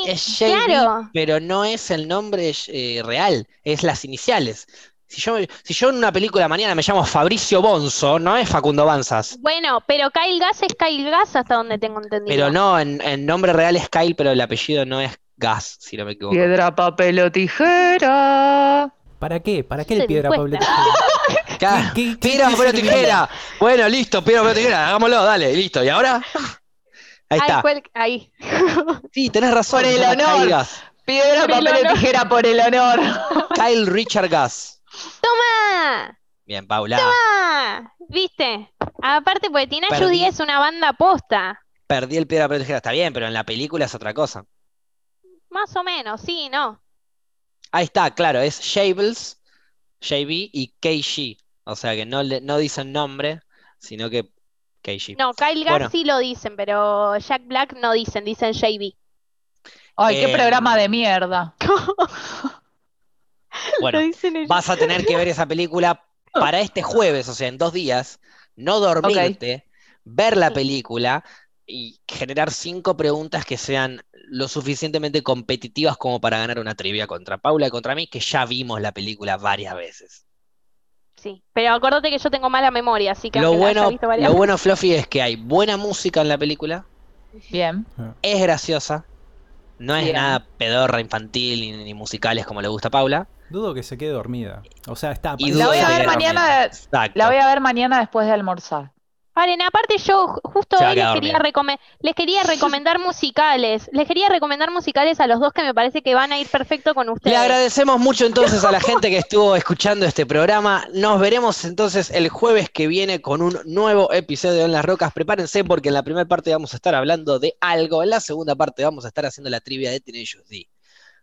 es Claro. Pero no es el nombre eh, real, es las iniciales. Si yo, si yo en una película mañana me llamo Fabricio Bonzo, no es Facundo Banzas. Bueno, pero Kyle Gas es Kyle Gas hasta donde tengo entendido. Pero no, en, nombre real es Kyle, pero el apellido no es Gas, si no me equivoco. Piedra, papel o tijera. ¿Para qué? ¿Para qué el piedra, papel o tijera? piedra, papel o tijera. Bueno, listo, piedra, papel o tijera. Hagámoslo, dale, listo. ¿Y ahora? Ahí está. ahí. Sí, tenés razón. Por el honor. Piedra, papel o tijera por el honor. Kyle Richard Gas. ¡Toma! Bien, Paula. ¡Toma! ¿Viste? Aparte, porque Tina Judy es una banda posta. Perdí el piedra protegida, está bien, pero en la película es otra cosa. Más o menos, sí, ¿no? Ahí está, claro, es Shables, JB y KG. O sea que no, le, no dicen nombre, sino que KG. No, Kyle Gass sí lo dicen, pero Jack Black no dicen, dicen JB. Ay, qué em, programa de mierda. Bueno, vas a tener que ver esa película para este jueves, o sea, en dos días, no dormirte, ver la película y generar cinco preguntas que sean lo suficientemente competitivas como para ganar una trivia contra Paula y contra mí, que ya vimos la película varias veces. Sí, pero acuérdate que yo tengo mala memoria, así que lo bueno, lo bueno, Fluffy, es que hay buena música en la película. Bien. Es graciosa. No es nada pedorra, infantil ni, musicales como le gusta a Paula. Dudo que se quede dormida. O sea, está. la voy a ver mañana. La voy a ver mañana después de almorzar. Paren, aparte yo justo hoy les quería, les quería recomendar musicales. Les quería recomendar musicales a los dos que me parece que van a ir perfecto con ustedes. Le agradecemos mucho entonces a la gente que estuvo escuchando este programa. Nos veremos entonces el jueves que viene con un nuevo episodio en Las Rocas. Prepárense porque en la primera parte vamos a estar hablando de algo. En la segunda parte vamos a estar haciendo la trivia de Teenage D.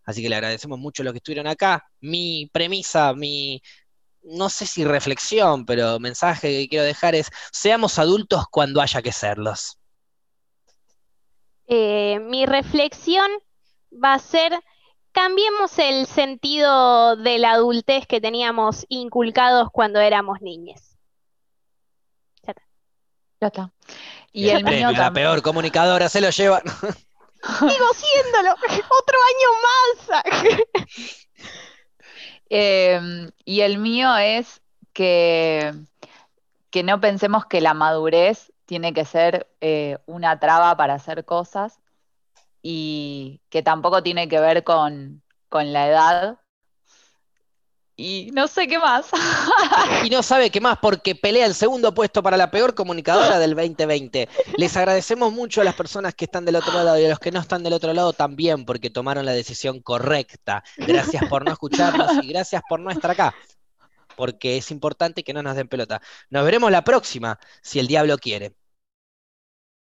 Así que le agradecemos mucho a los que estuvieron acá. Mi premisa, mi, no sé si reflexión, pero mensaje que quiero dejar es, seamos adultos cuando haya que serlos. Eh, mi reflexión va a ser, cambiemos el sentido de la adultez que teníamos inculcados cuando éramos niños. Ya está. Ya está. Y el, mío La peor comunicadora se lo lleva. Sigo siéndolo. Otro año más. Em, y el mío es que, que no pensemos que la madurez tiene que ser eh, una traba para hacer cosas y que tampoco tiene que ver con, con la edad, y no sé qué más. y no sabe qué más porque pelea el segundo puesto para la peor comunicadora del 2020. Les agradecemos mucho a las personas que están del otro lado y a los que no están del otro lado también porque tomaron la decisión correcta. Gracias por no escucharnos y gracias por no estar acá. Porque es importante que no nos den pelota. Nos veremos la próxima, si el diablo quiere.